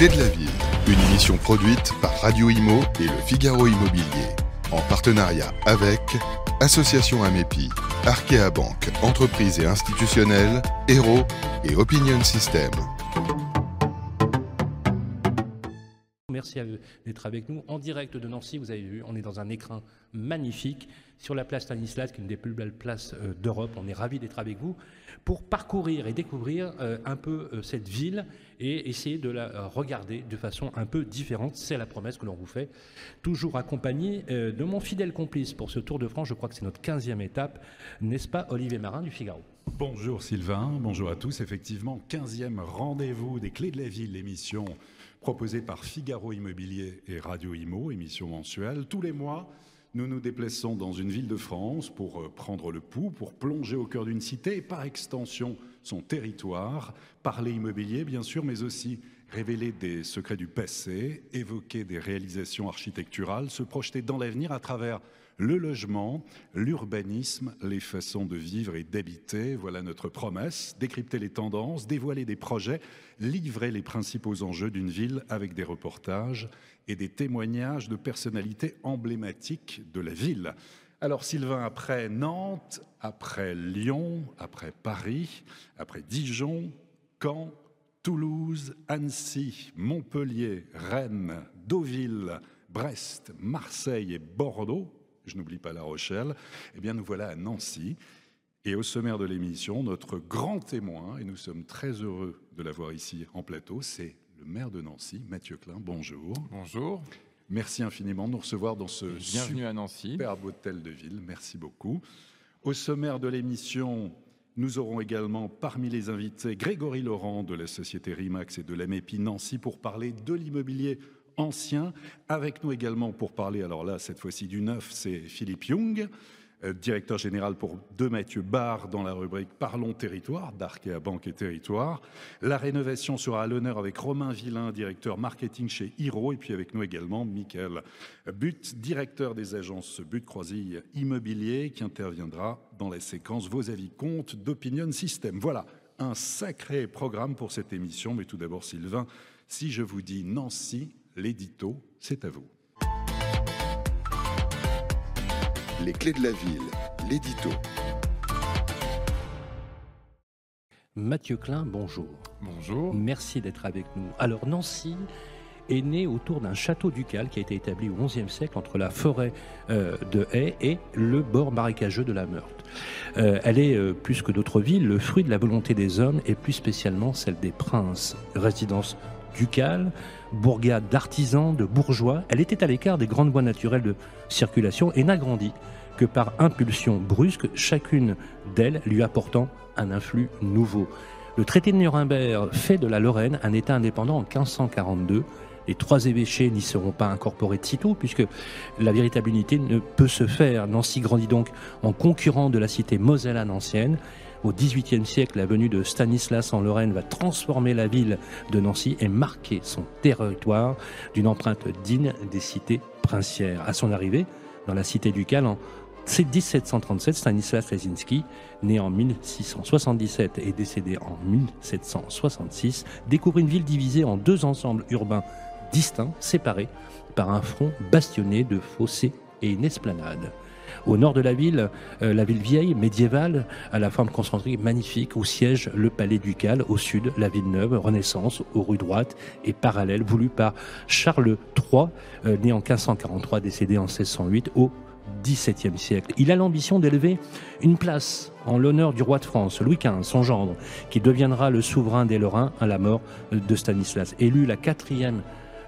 clés de la ville, une émission produite par Radio Imo et le Figaro Immobilier, en partenariat avec Association Amépi, Arkea Banque, entreprise et institutionnelle, Hero et Opinion System. Merci d'être avec nous en direct de Nancy. Vous avez vu, on est dans un écrin magnifique sur la place Stanislas, qui est une des plus belles places euh, d'Europe. On est ravis d'être avec vous pour parcourir et découvrir euh, un peu euh, cette ville et essayer de la regarder de façon un peu différente. C'est la promesse que l'on vous fait. Toujours accompagné de mon fidèle complice pour ce Tour de France. Je crois que c'est notre 15e étape, n'est-ce pas, Olivier Marin du Figaro? Bonjour Sylvain, bonjour à tous. Effectivement, 15e rendez-vous des Clés de la Ville, l'émission proposée par Figaro Immobilier et Radio Imo, émission mensuelle. Tous les mois, nous nous déplaçons dans une ville de France pour euh, prendre le pouls, pour plonger au cœur d'une cité et par extension son territoire, parler immobilier bien sûr, mais aussi révéler des secrets du passé, évoquer des réalisations architecturales, se projeter dans l'avenir à travers le logement, l'urbanisme, les façons de vivre et d'habiter. Voilà notre promesse. Décrypter les tendances, dévoiler des projets, livrer les principaux enjeux d'une ville avec des reportages et des témoignages de personnalités emblématiques de la ville. Alors Sylvain, après Nantes, après Lyon, après Paris, après Dijon, Caen, Toulouse, Annecy, Montpellier, Rennes, Deauville, Brest, Marseille et Bordeaux, je n'oublie pas La Rochelle, eh bien nous voilà à Nancy. Et au sommaire de l'émission, notre grand témoin, et nous sommes très heureux de l'avoir ici en plateau, c'est le maire de Nancy, Mathieu Klein. Bonjour. Bonjour. Merci infiniment de nous recevoir dans ce Bienvenue à Nancy. superbe hôtel de ville. Merci beaucoup. Au sommaire de l'émission, nous aurons également parmi les invités Grégory Laurent de la société RIMAX et de l'AMEPI Nancy pour parler de l'immobilier ancien. Avec nous également pour parler, alors là, cette fois-ci du neuf, c'est Philippe Young, directeur général pour De Mathieu Barre dans la rubrique Parlons territoire, d'Arkea Banque et Territoire. La rénovation sera à l'honneur avec Romain Villain, directeur marketing chez Hiro, et puis avec nous également Michael But, directeur des agences But Croisille Immobilier, qui interviendra dans la séquence Vos avis comptent d'Opinion System. Voilà, un sacré programme pour cette émission, mais tout d'abord Sylvain, si je vous dis Nancy, l'édito, c'est à vous. Les clés de la ville, l'édito. Mathieu Klein, bonjour. Bonjour. Merci d'être avec nous. Alors Nancy est née autour d'un château ducal qui a été établi au XIe siècle entre la forêt euh, de Haye et le bord marécageux de la Meurthe. Euh, elle est, euh, plus que d'autres villes, le fruit de la volonté des hommes et plus spécialement celle des princes. Résidence ducale, bourgade d'artisans, de bourgeois, elle était à l'écart des grandes voies naturelles de circulation et n'a grandi que par impulsion brusque, chacune d'elles lui apportant un influx nouveau. Le traité de Nuremberg fait de la Lorraine un État indépendant en 1542. Les trois évêchés n'y seront pas incorporés de sitôt, puisque la véritable unité ne peut se faire. Nancy grandit donc en concurrent de la cité mosellane ancienne. Au XVIIIe siècle, la venue de Stanislas en Lorraine va transformer la ville de Nancy et marquer son territoire d'une empreinte digne des cités princières. À son arrivée, dans la cité ducale, en 1737, Stanislas Lesinski, né en 1677 et décédé en 1766, découvre une ville divisée en deux ensembles urbains distincts, séparés par un front bastionné de fossés et une esplanade. Au nord de la ville, euh, la ville vieille, médiévale, à la forme concentrique magnifique, où siège le palais ducal. Au sud, la ville neuve, Renaissance, aux rues droites et parallèle, voulue par Charles III, euh, né en 1543, décédé en 1608, au XVIIe siècle. Il a l'ambition d'élever une place en l'honneur du roi de France, Louis XV, son gendre, qui deviendra le souverain des Lorrains à la mort de Stanislas. Élu la quatrième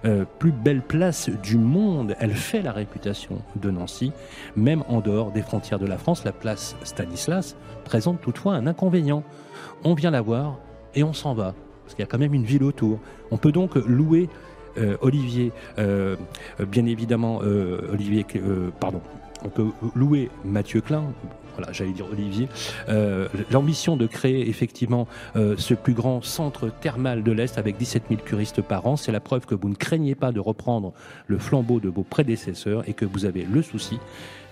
euh, plus belle place du monde. Elle fait la réputation de Nancy, même en dehors des frontières de la France. La place Stanislas présente toutefois un inconvénient. On vient la voir et on s'en va, parce qu'il y a quand même une ville autour. On peut donc louer euh, Olivier, euh, bien évidemment, Olivier, pardon, on peut louer Mathieu Klein, voilà, j'allais dire Olivier, euh, l'ambition de créer effectivement euh, ce plus grand centre thermal de l'Est avec 17 000 curistes par an, c'est la preuve que vous ne craignez pas de reprendre le flambeau de vos prédécesseurs et que vous avez le souci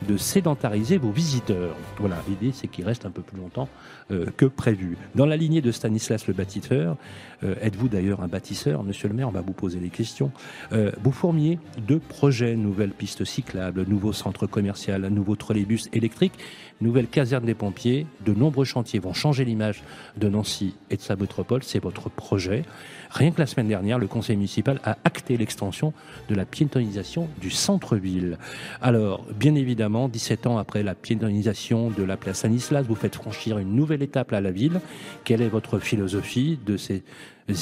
de sédentariser vos visiteurs. Voilà, l'idée c'est qu'ils restent un peu plus longtemps euh, que prévu. Dans la lignée de Stanislas le bâtisseur, euh, êtes-vous d'ailleurs un bâtisseur, monsieur le maire? On va vous poser les questions. Euh, vous formiez deux projets, nouvelles pistes cyclables, nouveau centre commercial, un nouveau trolleybus électrique, nouvelle caserne des pompiers. De nombreux chantiers vont changer l'image de Nancy et de sa métropole. C'est votre projet. Rien que la semaine dernière, le conseil municipal a acté l'extension de la piétonisation du centre-ville. Alors, bien évidemment, 17 ans après la piétonisation de la place Stanislas, vous faites franchir une nouvelle étape à la ville. Quelle est votre philosophie de ces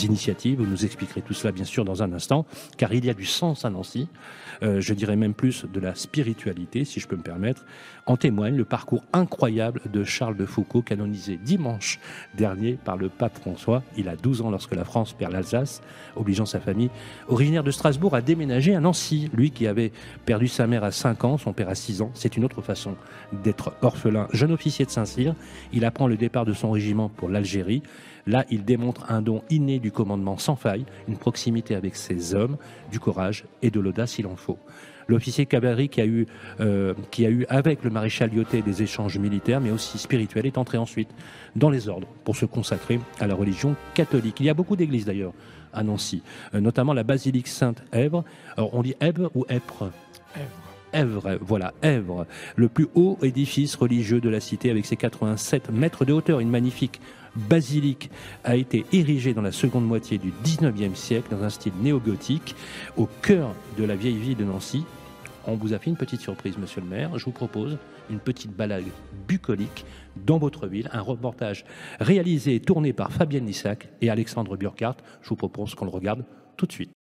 initiatives Vous nous expliquerez tout cela, bien sûr, dans un instant, car il y a du sens à Nancy. Euh, je dirais même plus de la spiritualité, si je peux me permettre. En témoigne le parcours incroyable de Charles de Foucault, canonisé dimanche dernier par le pape François. Il a 12 ans lorsque la France perd l'Alsace, obligeant sa famille, originaire de Strasbourg, à déménager à Nancy. Lui qui avait perdu sa mère à 5 ans, son père à 6 ans. C'est une autre façon d'être orphelin. Jeune officier de Saint-Cyr, il apprend le départ de son régiment pour l'Algérie. Là, il démontre un don inné du commandement sans faille, une proximité avec ses hommes, du courage et de l'audace s'il en faut. L'officier cavalerie qui a eu, euh, qui a eu avec le maréchal Lyoté des échanges militaires, mais aussi spirituels, est entré ensuite dans les ordres pour se consacrer à la religion catholique. Il y a beaucoup d'églises d'ailleurs à Nancy, euh, notamment la basilique Sainte-Èvre. Alors on dit Èvre ou Èpre? Èvre, voilà, Èvre, le plus haut édifice religieux de la cité avec ses 87 mètres de hauteur, une magnifique basilique a été érigée dans la seconde moitié du 19e siècle dans un style néo-gothique au cœur de la vieille ville de Nancy. On vous a fait une petite surprise, monsieur le maire. Je vous propose une petite balade bucolique dans votre ville, un reportage réalisé et tourné par Fabienne Lissac et Alexandre Burkhardt. Je vous propose qu'on le regarde tout de suite.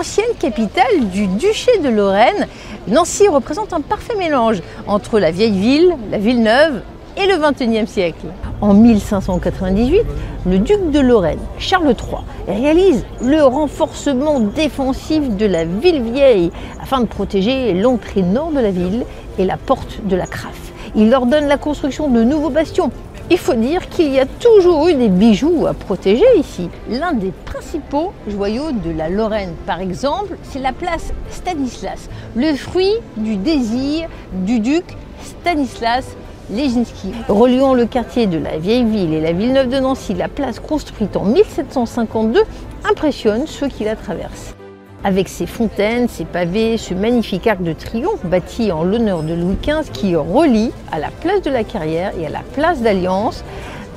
Ancienne capitale du duché de Lorraine, Nancy représente un parfait mélange entre la vieille ville, la ville neuve et le XXIe siècle. En 1598, le duc de Lorraine, Charles III, réalise le renforcement défensif de la ville vieille afin de protéger l'entrée nord de la ville et la porte de la Craffe. Il ordonne la construction de nouveaux bastions il faut dire qu'il y a toujours eu des bijoux à protéger ici. L'un des principaux joyaux de la Lorraine, par exemple, c'est la place Stanislas, le fruit du désir du duc Stanislas Leginski. Reliant le quartier de la vieille ville et la ville neuve de Nancy, la place construite en 1752 impressionne ceux qui la traversent avec ses fontaines, ses pavés, ce magnifique arc de triomphe bâti en l'honneur de Louis XV qui relie à la place de la Carrière et à la place d'Alliance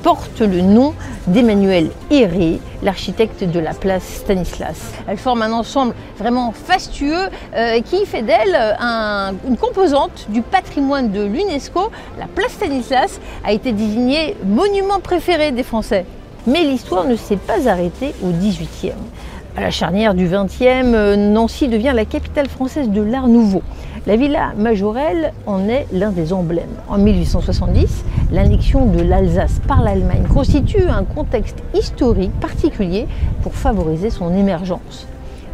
porte le nom d'Emmanuel Héré, l'architecte de la place Stanislas. Elle forme un ensemble vraiment fastueux euh, qui fait d'elle une composante du patrimoine de l'UNESCO. La place Stanislas a été désignée monument préféré des Français. Mais l'histoire ne s'est pas arrêtée au XVIIIe. À la charnière du XXe, euh, Nancy devient la capitale française de l'art nouveau. La villa Majorelle en est l'un des emblèmes. En 1870, l'annexion de l'Alsace par l'Allemagne constitue un contexte historique particulier pour favoriser son émergence.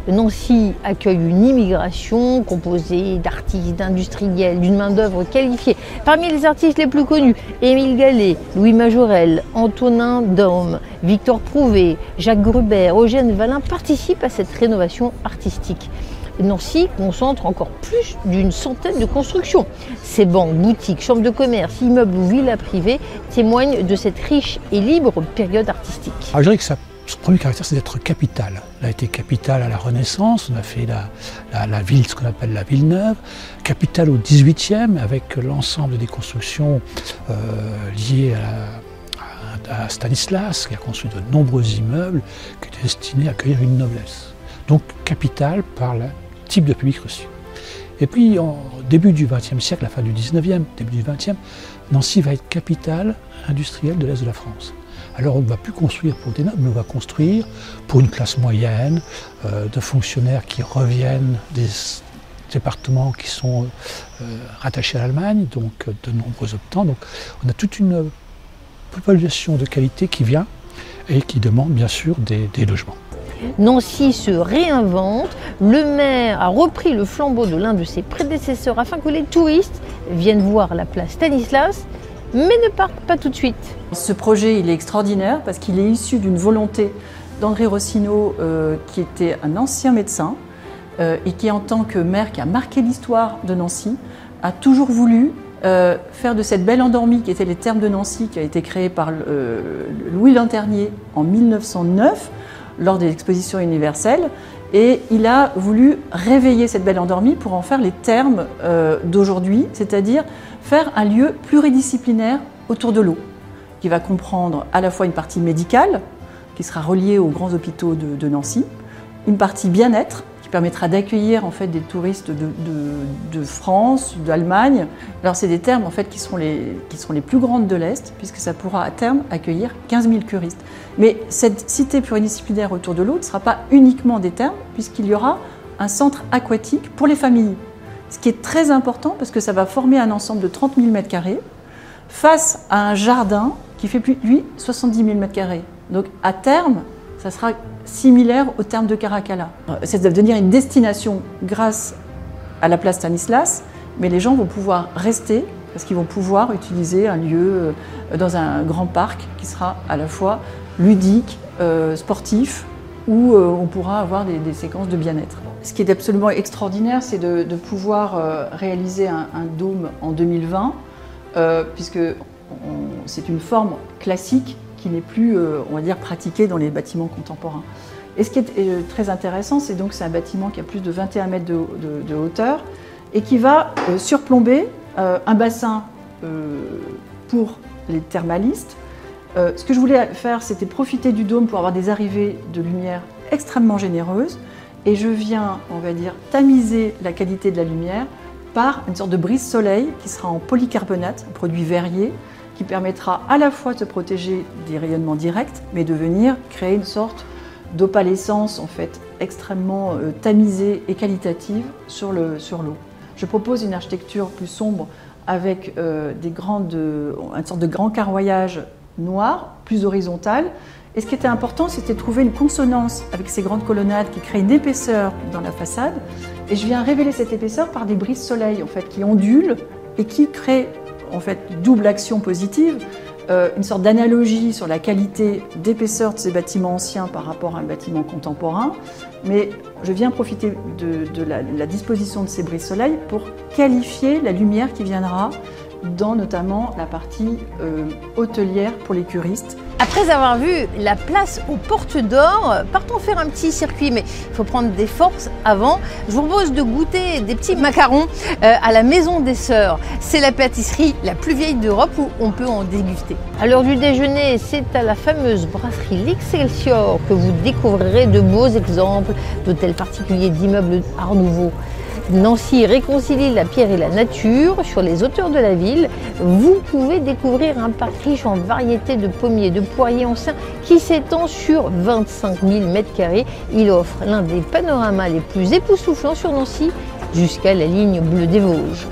Nancy accueille une immigration composée d'artistes, d'industriels, d'une main-d'œuvre qualifiée. Parmi les artistes les plus connus, Émile Gallet, Louis Majorel, Antonin Daume, Victor Prouvé, Jacques Gruber, Eugène Valin participent à cette rénovation artistique. Nancy concentre encore plus d'une centaine de constructions. Ces banques, boutiques, chambres de commerce, immeubles ou villas privées témoignent de cette riche et libre période artistique. Ah, je dirais que son premier caractère, c'est d'être capitale. Elle a été capitale à la Renaissance, on a fait la, ville, ce qu'on appelle la ville neuve, capitale au XVIIIe, avec l'ensemble des constructions euh, liées à, Stanislas, qui a construit de nombreux immeubles qui étaient destinés à accueillir une noblesse. Donc capitale par le type de public reçu. Et puis, au début du XXe siècle, la fin du XIXe, début du XXe, Nancy va être capitale industrielle de l'Est de la France. Alors on ne va plus construire pour des nobles, mais on va construire pour une classe moyenne, euh, de fonctionnaires qui reviennent des départements qui sont euh, rattachés à l'Allemagne, donc euh, de nombreux optants. Donc on a toute une population de qualité qui vient et qui demande bien sûr des, logements. Nancy se réinvente, le maire a repris le flambeau de l'un de ses prédécesseurs afin que les touristes viennent voir la place Stanislas, mais ne partent pas tout de suite. Ce projet, il est extraordinaire parce qu'il est issu d'une volonté d'André Rossino, euh, qui était un ancien médecin euh, et qui, en tant que maire qui a marqué l'histoire de Nancy, a toujours voulu euh, faire de cette belle endormie qui était les termes de Nancy, qui a été créée par Louis Lanternier en 1909 lors des expositions universelles. Et il a voulu réveiller cette belle endormie pour en faire les termes d'aujourd'hui, c'est-à-dire faire un lieu pluridisciplinaire autour de l'eau, qui va comprendre à la fois une partie médicale, qui sera reliée aux grands hôpitaux de, Nancy, une partie bien-être, permettra d'accueillir en fait des touristes de, France, d'Allemagne. Alors c'est des termes en fait qui seront les, qui seront les plus grandes de l'Est, puisque ça pourra à terme accueillir 15 000 curistes. Mais cette cité pluridisciplinaire autour de l'eau ne sera pas uniquement des termes, puisqu'il y aura un centre aquatique pour les familles ce qui est très important parce que ça va former un ensemble de 30 000 m2 face à un jardin qui fait lui, 70 000 m2. Donc à terme, ça sera similaire au terme de Caracalla. Ça va devenir une destination grâce à la place Stanislas, mais les gens vont pouvoir rester parce qu'ils vont pouvoir utiliser un lieu euh, dans un grand parc qui sera à la fois ludique, euh, sportif, où euh, on pourra avoir des séquences de bien-être. Ce qui est absolument extraordinaire, c'est de, pouvoir réaliser un, dôme en 2020, euh, puisque c'est une forme classique qui n'est plus, euh, on va dire, pratiquée dans les bâtiments contemporains. Et ce qui est très intéressant, c'est donc c'est un bâtiment qui a plus de 21 mètres de, hauteur et qui va surplomber un bassin pour les thermalistes. ce que je voulais faire, c'était profiter du dôme pour avoir des arrivées de lumière extrêmement généreuses et je viens, on va dire, tamiser la qualité de la lumière par une sorte de brise-soleil qui sera en polycarbonate, produit verrier, qui permettra à la fois de se protéger des rayonnements directs, mais de venir créer une sorte d'opalescence en fait extrêmement euh, tamisée et qualitative sur l'eau. Sur je propose une architecture plus sombre avec euh, des grandes, une sorte de grand carroyage noir, plus horizontal, et ce qui était important, c'était de trouver une consonance avec ces grandes colonnades qui créent une épaisseur dans la façade. Et je viens révéler cette épaisseur par des brises soleil en fait, qui ondulent et qui créent en fait double action positive, euh, une sorte d'analogie sur la qualité d'épaisseur de ces bâtiments anciens par rapport à un bâtiment contemporain. Mais je viens profiter de, la, disposition de ces brises soleil pour qualifier la lumière qui viendra dans notamment la partie euh, hôtelière pour les curistes. Après avoir vu la place aux portes d'or, partons faire un petit circuit, mais il faut prendre des forces avant. Je vous propose de goûter des petits macarons euh, à la Maison des Sœurs. C'est la pâtisserie la plus vieille d'Europe où on peut en déguster. À l'heure du déjeuner, c'est à la fameuse brasserie L'Excelsior que vous découvrirez de beaux exemples d'hôtels particuliers, d'immeubles Art Nouveau. Nancy réconcilie la pierre et la nature sur les hauteurs de la ville. Vous pouvez découvrir un parc riche en variétés de pommiers, de poiriers anciens qui s'étend sur 25 000 m2. Il offre l'un des panoramas les plus époustouflants sur Nancy jusqu'à la ligne bleue des Vosges.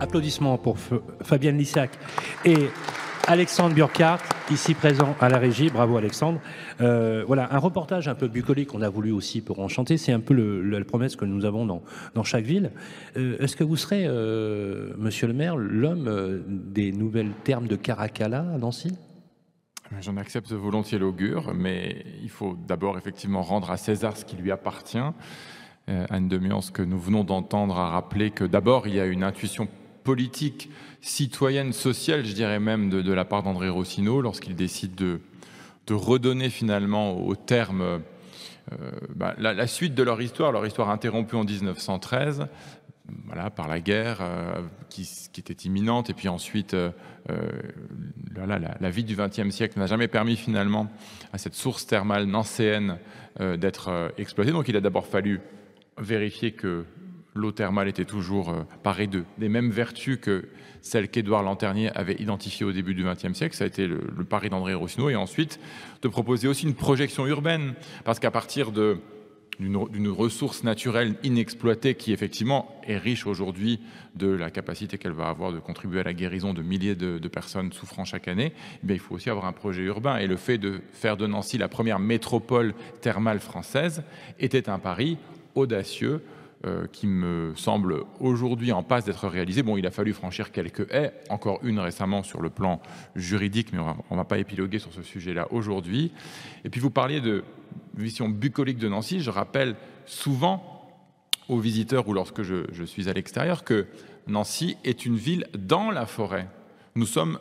Applaudissements pour Fabienne Lissac et Alexandre Burkhardt, ici présent à la régie. Bravo Alexandre. Euh, voilà, un reportage un peu bucolique qu'on a voulu aussi pour enchanter. C'est un peu le, la promesse que nous avons dans, dans chaque ville. Euh, est-ce que vous serez, euh, monsieur le maire, l'homme des nouvelles termes de Caracalla à Nancy? J'en accepte volontiers l'augure, mais il faut d'abord effectivement rendre à César ce qui lui appartient. Anne de ce que nous venons d'entendre a rappelé que d'abord il y a une intuition politique citoyenne, sociale, je dirais même, de, la part d'André Rossino, lorsqu'il décide de, redonner finalement au terme euh, bah, la, suite de leur histoire, leur histoire interrompue en 1913, voilà, par la guerre euh, qui, était imminente, et puis ensuite, euh, la, vie du XXe siècle n'a jamais permis finalement à cette source thermale nancéenne d'être exploitée. Donc il a d'abord fallu vérifier que l'eau thermale était toujours parée de, des mêmes vertus que celles qu'Édouard Lanternier avait identifiées au début du XXe siècle. Ça a été le, pari d'André Rossineau. Et ensuite, de proposer aussi une projection urbaine. Parce qu'à partir d'une ressource naturelle inexploitée qui effectivement est riche aujourd'hui de la capacité qu'elle va avoir de contribuer à la guérison de milliers de, personnes souffrant chaque année, eh il faut aussi avoir un projet urbain. Et le fait de faire de Nancy la première métropole thermale française était un pari audacieux qui me semble aujourd'hui en passe d'être réalisé. Bon, il a fallu franchir quelques haies, encore une récemment sur le plan juridique, mais on ne va pas épiloguer sur ce sujet-là aujourd'hui. Et puis vous parliez de vision bucolique de Nancy. Je rappelle souvent aux visiteurs ou lorsque je, suis à l'extérieur que Nancy est une ville dans la forêt. Nous sommes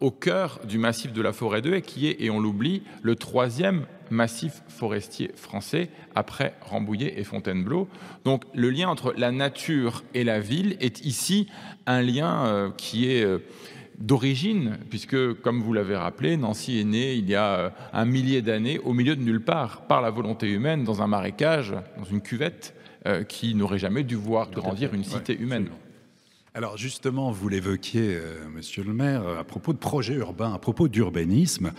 au cœur du massif de la forêt de Haye, qui est, et on l'oublie, le troisième massif forestier français après Rambouillet et Fontainebleau. Donc le lien entre la nature et la ville est ici un lien euh, qui est euh, d'origine, puisque, comme vous l'avez rappelé, Nancy est née il y a euh, un millier d'années au milieu de nulle part, par la volonté humaine, dans un marécage, dans une cuvette, qui n'aurait jamais dû voir grandir une cité humaine. Alors justement, vous l'évoquiez, euh, monsieur le maire, à propos de projets urbains, à propos d'urbanisme.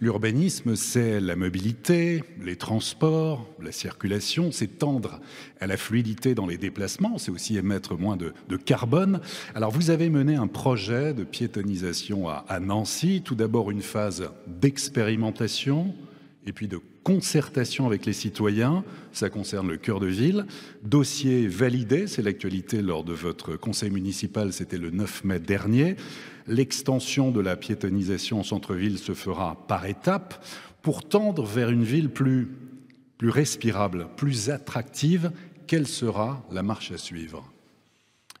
L'urbanisme, c'est la mobilité, les transports, la circulation, c'est tendre à la fluidité dans les déplacements, c'est aussi émettre moins de, carbone. Alors vous avez mené un projet de piétonisation à Nancy, tout d'abord une phase d'expérimentation, et puis de concertation avec les citoyens, ça concerne le cœur de ville, dossier validé, c'est l'actualité lors de votre conseil municipal, c'était le 9 mai dernier. L'extension de la piétonisation en centre-ville se fera par étapes pour tendre vers une ville plus, plus respirable, plus attractive. Quelle sera la marche à suivre?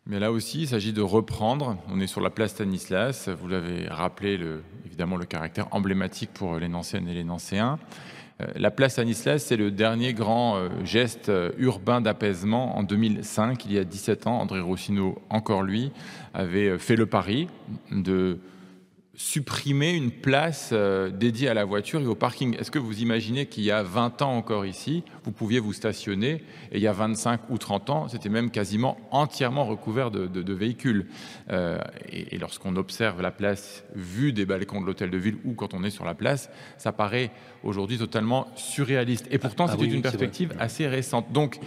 Mais là aussi, il s'agit de reprendre. On est sur la place Stanislas. Vous l'avez rappelé, le, évidemment, le caractère emblématique pour les Nancéennes et les Nancéens. Euh, la place Stanislas, c'est le dernier grand euh, geste euh, urbain d'apaisement en 2005, il y a 17 ans. André Rossineau, encore lui, avait fait le pari de supprimer une place euh, dédiée à la voiture et au parking. Est-ce que vous imaginez qu'il y a 20 ans encore ici, vous pouviez vous stationner et il y a 25 ou 30 ans, c'était même quasiment entièrement recouvert de, véhicules. Euh, et, lorsqu'on observe la place vue des balcons de l'hôtel de ville ou quand on est sur la place, ça paraît aujourd'hui totalement surréaliste. Et pourtant, ah, c'était une perspective assez récente. Donc,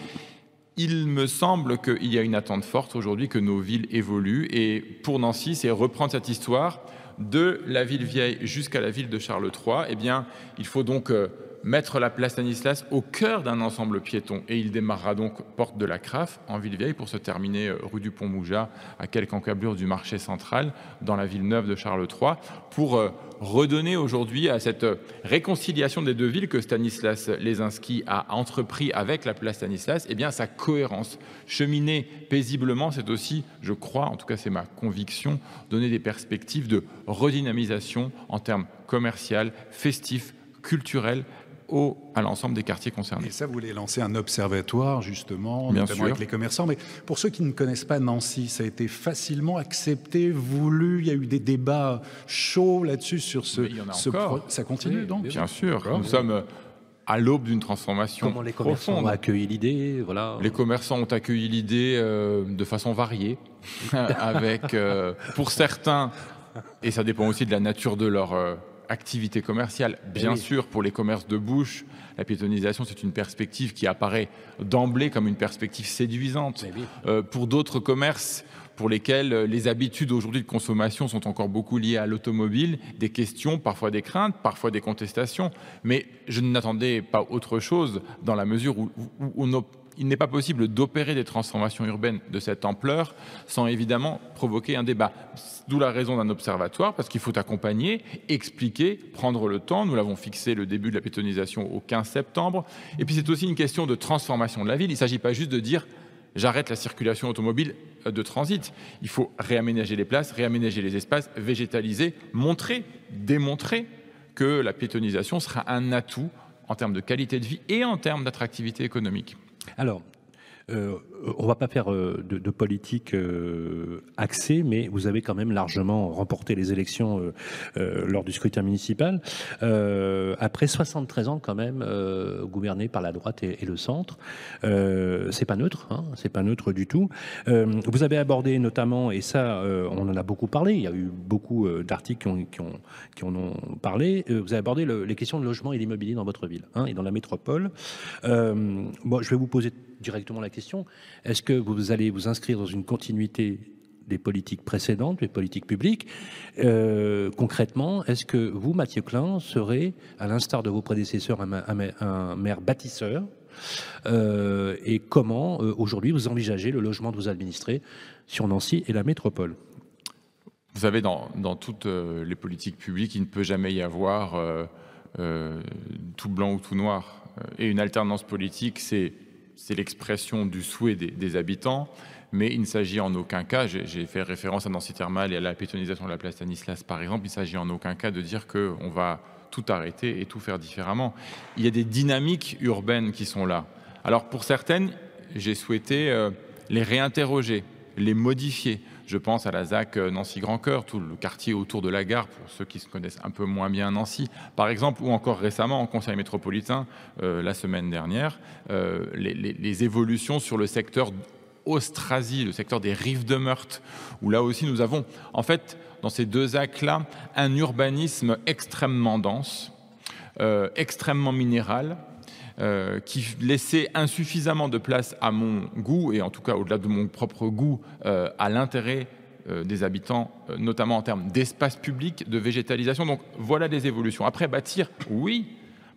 il me semble qu'il y a une attente forte aujourd'hui que nos villes évoluent. Et pour Nancy, c'est reprendre cette histoire de la ville vieille jusqu'à la ville de Charles III, eh bien, il faut donc euh, mettre la place Stanislas au cœur d'un ensemble piéton. Et il démarrera donc porte de la Craffe en ville vieille pour se terminer euh, rue du Pont-Mouja à quelques encablures du marché central dans la ville neuve de Charles III pour euh, redonner aujourd'hui à cette réconciliation des deux villes que Stanislas Lesinski a entrepris avec la place Stanislas, eh bien sa cohérence. Cheminer paisiblement, c'est aussi, je crois, en tout cas c'est ma conviction, donner des perspectives de redynamisation en termes commercial, festif, culturel au, à l'ensemble des quartiers concernés. Et ça, vous voulez lancer un observatoire, justement, notamment avec les commerçants. Mais pour ceux qui ne connaissent pas Nancy, ça a été facilement accepté, voulu. Il y a eu des débats chauds là-dessus sur ce. il y en a encore. Ça continue donc Bien sûr. Nous sommes euh, à l'aube d'une transformation. Comment les commerçants ont accueilli l'idée voilà. Les commerçants ont accueilli l'idée euh, de façon variée, avec, euh, pour certains, et ça dépend aussi de la nature de leur activité commerciale. Eh Bien sûr, pour les commerces de bouche, la piétonisation, c'est une perspective qui apparaît d'emblée comme une perspective séduisante. Eh euh, pour d'autres commerces, pour lesquels euh, les habitudes aujourd'hui de consommation sont encore beaucoup liées à l'automobile, des questions, parfois des craintes, parfois des contestations. Mais je n'attendais pas autre chose dans la mesure où, où, où il n'est pas possible d'opérer des transformations urbaines de cette ampleur sans évidemment provoquer un débat. D'où la raison d'un observatoire, parce qu'il faut accompagner, expliquer, prendre le temps. Nous l'avons fixé le début de la pétonisation au 15 septembre. Et puis c'est aussi une question de transformation de la ville. Il ne s'agit pas juste de dire j'arrête la circulation automobile euh, de transit. Il faut réaménager les places, réaménager les espaces, végétaliser, montrer, démontrer que la piétonisation sera un atout en termes de qualité de vie et en termes d'attractivité économique. Alors, Euh, on ne va pas faire euh, de, politique euh, axée, mais vous avez quand même largement remporté les élections lors du scrutin municipal. après 73 ans quand même gouverné par la droite et, le centre, c'est pas neutre, hein, c'est pas neutre du tout. vous avez abordé notamment, et ça on en a beaucoup parlé, il y a eu beaucoup d'articles qui, ont, en ont parlé, vous avez abordé les questions de logement et d'immobilier dans votre ville hein, et dans la métropole. bon, je vais vous poser directement la question. Est-ce que vous allez vous inscrire dans une continuité des politiques précédentes, des politiques publiques euh, Concrètement, est-ce que vous, Mathieu Klein, serez, à l'instar de vos prédécesseurs, un, maire bâtisseur euh, Et comment, euh, aujourd'hui, vous envisagez le logement de vos administrés sur Nancy et la métropole? Vous savez, dans, dans toutes les politiques publiques, il ne peut jamais y avoir tout blanc ou tout noir. Et une alternance politique, c'est c'est l'expression du souhait des, habitants, mais il ne s'agit en aucun cas, j'ai fait référence à Nancy Thermal et à la pétonisation de la place Stanislas par exemple, il ne s'agit en aucun cas de dire qu'on va tout arrêter et tout faire différemment. Il y a des dynamiques urbaines qui sont là. Alors pour certaines, j'ai souhaité euh, les réinterroger, les modifier. Je pense à la ZAC euh, Nancy-Grand Cœur, tout le quartier autour de la gare, pour ceux qui se connaissent un peu moins bien Nancy, par exemple, ou encore récemment en Conseil métropolitain, euh, la semaine dernière, euh, les, évolutions sur le secteur Austrasie, le secteur des rives de Meurthe, où là aussi nous avons, en fait, dans ces deux actes-là, un urbanisme extrêmement dense, extrêmement minéral, euh, qui laissait insuffisamment de place à mon goût, et en tout cas au-delà de mon propre goût, euh, à l'intérêt euh, des habitants, notamment en termes d'espace public, de végétalisation. Donc voilà des évolutions. Après, bâtir, oui,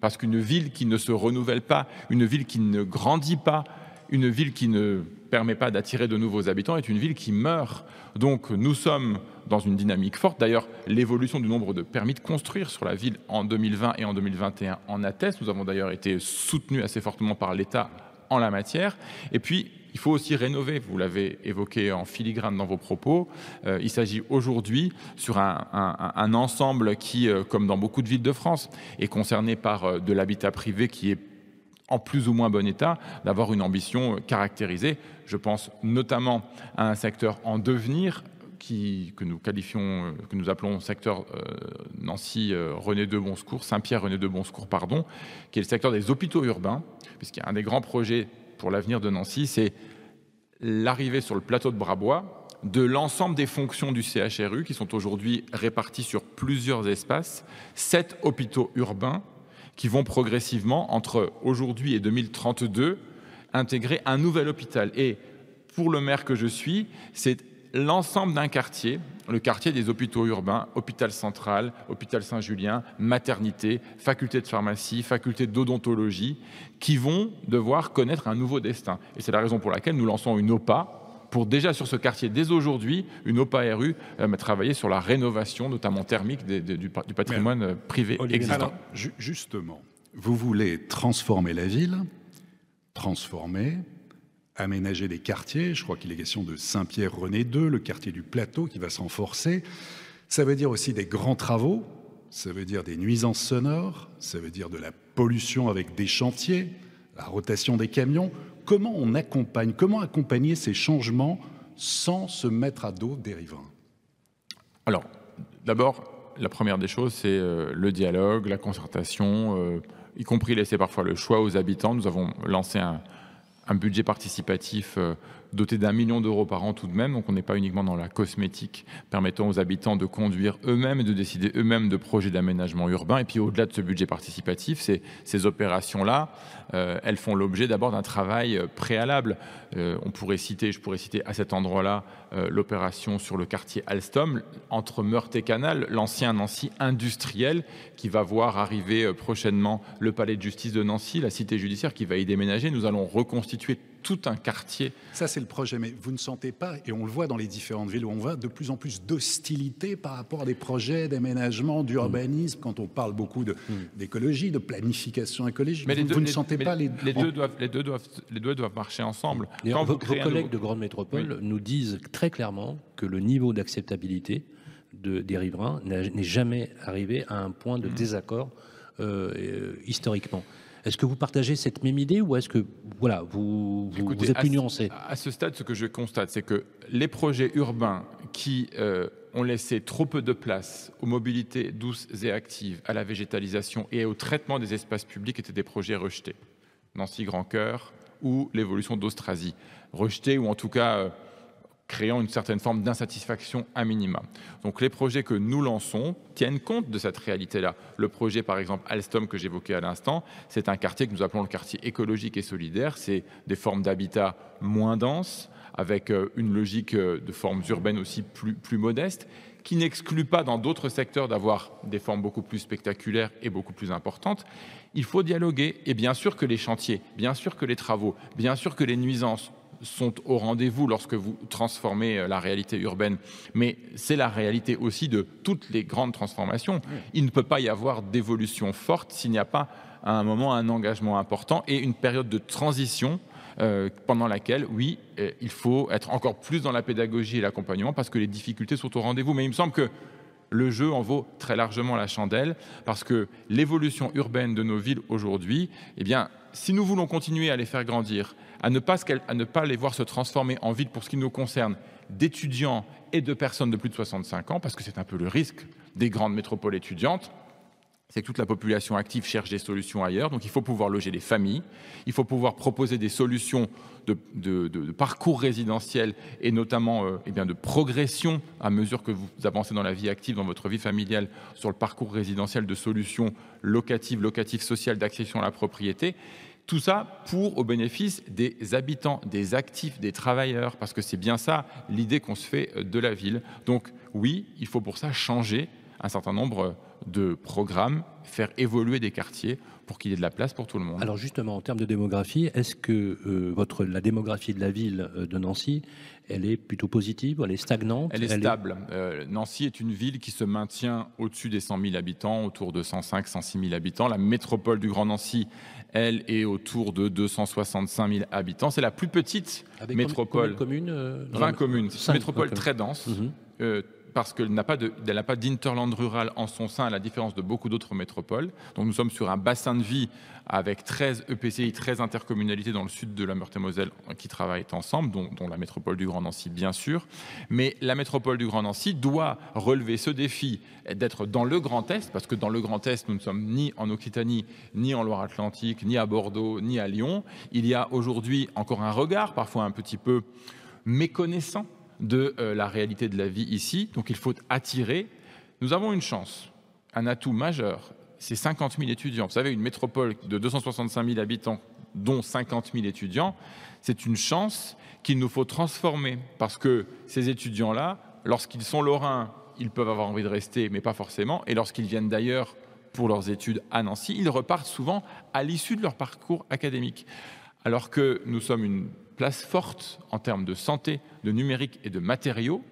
parce qu'une ville qui ne se renouvelle pas, une ville qui ne grandit pas, une ville qui ne permet pas d'attirer de nouveaux habitants est une ville qui meurt. Donc nous sommes dans une dynamique forte. D'ailleurs, l'évolution du nombre de permis de construire sur la ville en 2020 et en 2021 en atteste. Nous avons d'ailleurs été soutenus assez fortement par l'État en la matière. Et puis, il faut aussi rénover, vous l'avez évoqué en filigrane dans vos propos. Euh, il s'agit aujourd'hui sur un, ensemble qui, euh, comme dans beaucoup de villes de France, est concerné par euh, de l'habitat privé qui est en plus ou moins bon état, d'avoir une ambition caractérisée. Je pense notamment à un secteur en devenir que nous qualifions, que nous appelons secteur euh, Nancy euh, René de Saint-Pierre René de Bonsecours, pardon, qui est le secteur des hôpitaux urbains, puisqu'il un des grands projets pour l'avenir de Nancy, c'est l'arrivée sur le plateau de Brabois de l'ensemble des fonctions du CHRU qui sont aujourd'hui réparties sur plusieurs espaces, sept hôpitaux urbains qui vont progressivement, entre aujourd'hui et 2032, intégrer un nouvel hôpital. Et pour le maire que je suis, c'est l'ensemble d'un quartier, le quartier des hôpitaux urbains, hôpital central, hôpital Saint-Julien, maternité, faculté de pharmacie, faculté d'odontologie, qui vont devoir connaître un nouveau destin. Et c'est la raison pour laquelle nous lançons une OPA pour déjà sur ce quartier, dès aujourd'hui, une OPA-RU euh, travailler sur la rénovation, notamment thermique, du, patrimoine euh, privé existant. justement, vous voulez transformer la ville, transformer, aménager des quartiers. Je crois qu'il est question de Saint-Pierre-René II, le quartier du Plateau qui va s'enforcer. Ça veut dire aussi des grands travaux, ça veut dire des nuisances sonores, ça veut dire de la pollution avec des chantiers, la rotation des camions. Comment on accompagne, comment accompagner ces changements sans se mettre à dos des riverains? Alors, d'abord, la première des choses, c'est euh, le dialogue, la concertation, euh, y compris laisser parfois le choix aux habitants. Nous avons lancé un, budget participatif euh, doté d'un million d'euros par an tout de même, donc on n'est pas uniquement dans la cosmétique, permettant aux habitants de conduire eux-mêmes et de décider eux-mêmes de projets d'aménagement urbain. Et puis au-delà de ce budget participatif, ces, opérations-là, euh, elles font l'objet d'abord d'un travail euh, préalable. on pourrait citer, je pourrais citer à cet endroit-là l'opération sur le quartier Alstom, entre Meurthe et Canal, l'ancien Nancy industriel, qui va voir arriver prochainement le palais de justice de Nancy, la cité judiciaire qui va y déménager. Nous allons reconstituer tout un quartier. Ça, c'est le projet, mais vous ne sentez pas, et on le voit dans les différentes villes où on va, de plus en plus d'hostilité par rapport à des projets d'aménagement, d'urbanisme, quand on parle beaucoup mm. d'écologie, de, planification écologique. Mais vous, ne sentez pas les... Les deux, doivent, les, deux doivent, les deux doivent marcher ensemble. Quand vos, collègues de grande métropole nous disent très clairement que le niveau d'acceptabilité de, des riverains n'est jamais arrivé à un point de mm. désaccord euh, historiquement. Est-ce que vous partagez cette même idée ou est-ce que voilà, vous, vous, êtes plus nuancé? À ce stade, ce que je constate, c'est que les projets urbains qui euh, ont laissé trop peu de place aux mobilités douces et actives, à la végétalisation et au traitement des espaces publics étaient des projets rejetés. Nancy Grand Cœur ou l'évolution d'Austrasie. Rejetés ou en tout cas euh, créant une certaine forme d'insatisfaction à minima. Donc les projets que nous lançons tiennent compte de cette réalité-là. Le projet, par exemple, Alstom que j'évoquais à l'instant, c'est un quartier que nous appelons le quartier écologique et solidaire. C'est des formes d'habitat moins denses, avec euh, une logique euh, de formes urbaines aussi plus, plus modestes, qui n'exclut pas dans d'autres secteurs d'avoir des formes beaucoup plus spectaculaires et beaucoup plus importantes. Il faut dialoguer et bien sûr que les chantiers, bien sûr que les travaux, bien sûr que les nuisances sont au rendez-vous lorsque vous transformez euh, la réalité urbaine, mais c'est la réalité aussi de toutes les grandes transformations. Il ne peut pas y avoir d'évolution forte s'il n'y a pas à un moment un engagement important et une période de transition euh, pendant laquelle, oui, euh, il faut être encore plus dans la pédagogie et l'accompagnement parce que les difficultés sont au rendez-vous. Mais il me semble que le jeu en vaut très largement la chandelle parce que l'évolution urbaine de nos villes aujourd'hui, eh bien, si nous voulons continuer à les faire grandir, à ne pas, les voir se transformer en ville pour ce qui nous concerne d'étudiants et de personnes de plus de 65 ans, parce que c'est un peu le risque des grandes métropoles étudiantes, c'est que toute la population active cherche des solutions ailleurs. Donc il faut pouvoir loger les familles, il faut pouvoir proposer des solutions de, parcours résidentiel et notamment euh, eh de progression à mesure que vous avancez dans la vie active, dans votre vie familiale, sur le parcours résidentiel de solutions locatives, locatives sociales, d'accession à la propriété. Tout ça pour au bénéfice des habitants, des actifs, des travailleurs, parce que c'est bien ça l'idée qu'on se fait de la ville. Donc oui, il faut pour ça changer un certain nombre de programmes, faire évoluer des quartiers pour qu'il y ait de la place pour tout le monde. Alors justement, en termes de démographie, est-ce que euh, votre, la démographie de la ville euh, de Nancy, elle est plutôt positive, elle est stagnante Elle est stable. Euh, Nancy est une ville qui se maintient au-dessus des 100 000 habitants, autour de 105 106 000 habitants. La métropole du Grand Nancy, elle, est autour de 265 000 habitants. C'est la plus petite métropole. Combien de communes 20 communes. C'est une métropole très dense. Mhm parce qu'elle n'a pas d'interland rural en son sein, à la différence de beaucoup d'autres métropoles. Donc nous sommes sur un bassin de vie avec 13 EPCI, 13 intercommunalités dans le sud de la Meurthe-et-Moselle qui travaillent ensemble, dont, la métropole du Grand Nancy, bien sûr. Mais la métropole du Grand Nancy doit relever ce défi d'être dans le Grand Est, parce que dans le Grand Est, nous ne sommes ni en Occitanie, ni en Loire-Atlantique, ni à Bordeaux, ni à Lyon. Il y a aujourd'hui encore un regard, parfois un petit peu méconnaissant de euh, la réalité de la vie ici. Donc il faut attirer. Nous avons une chance, un atout majeur, c'est 50 000 étudiants. Vous savez, une métropole de 265 000 habitants, dont 50 000 étudiants, c'est une chance qu'il nous faut transformer parce que ces étudiants-là, lorsqu'ils sont lorrains, ils peuvent avoir envie de rester, mais pas forcément. Et lorsqu'ils viennent d'ailleurs pour leurs études à Nancy, ils repartent souvent à l'issue de leur parcours académique. Alors que nous sommes une place forte en termes de santé, de numérique et de matériaux.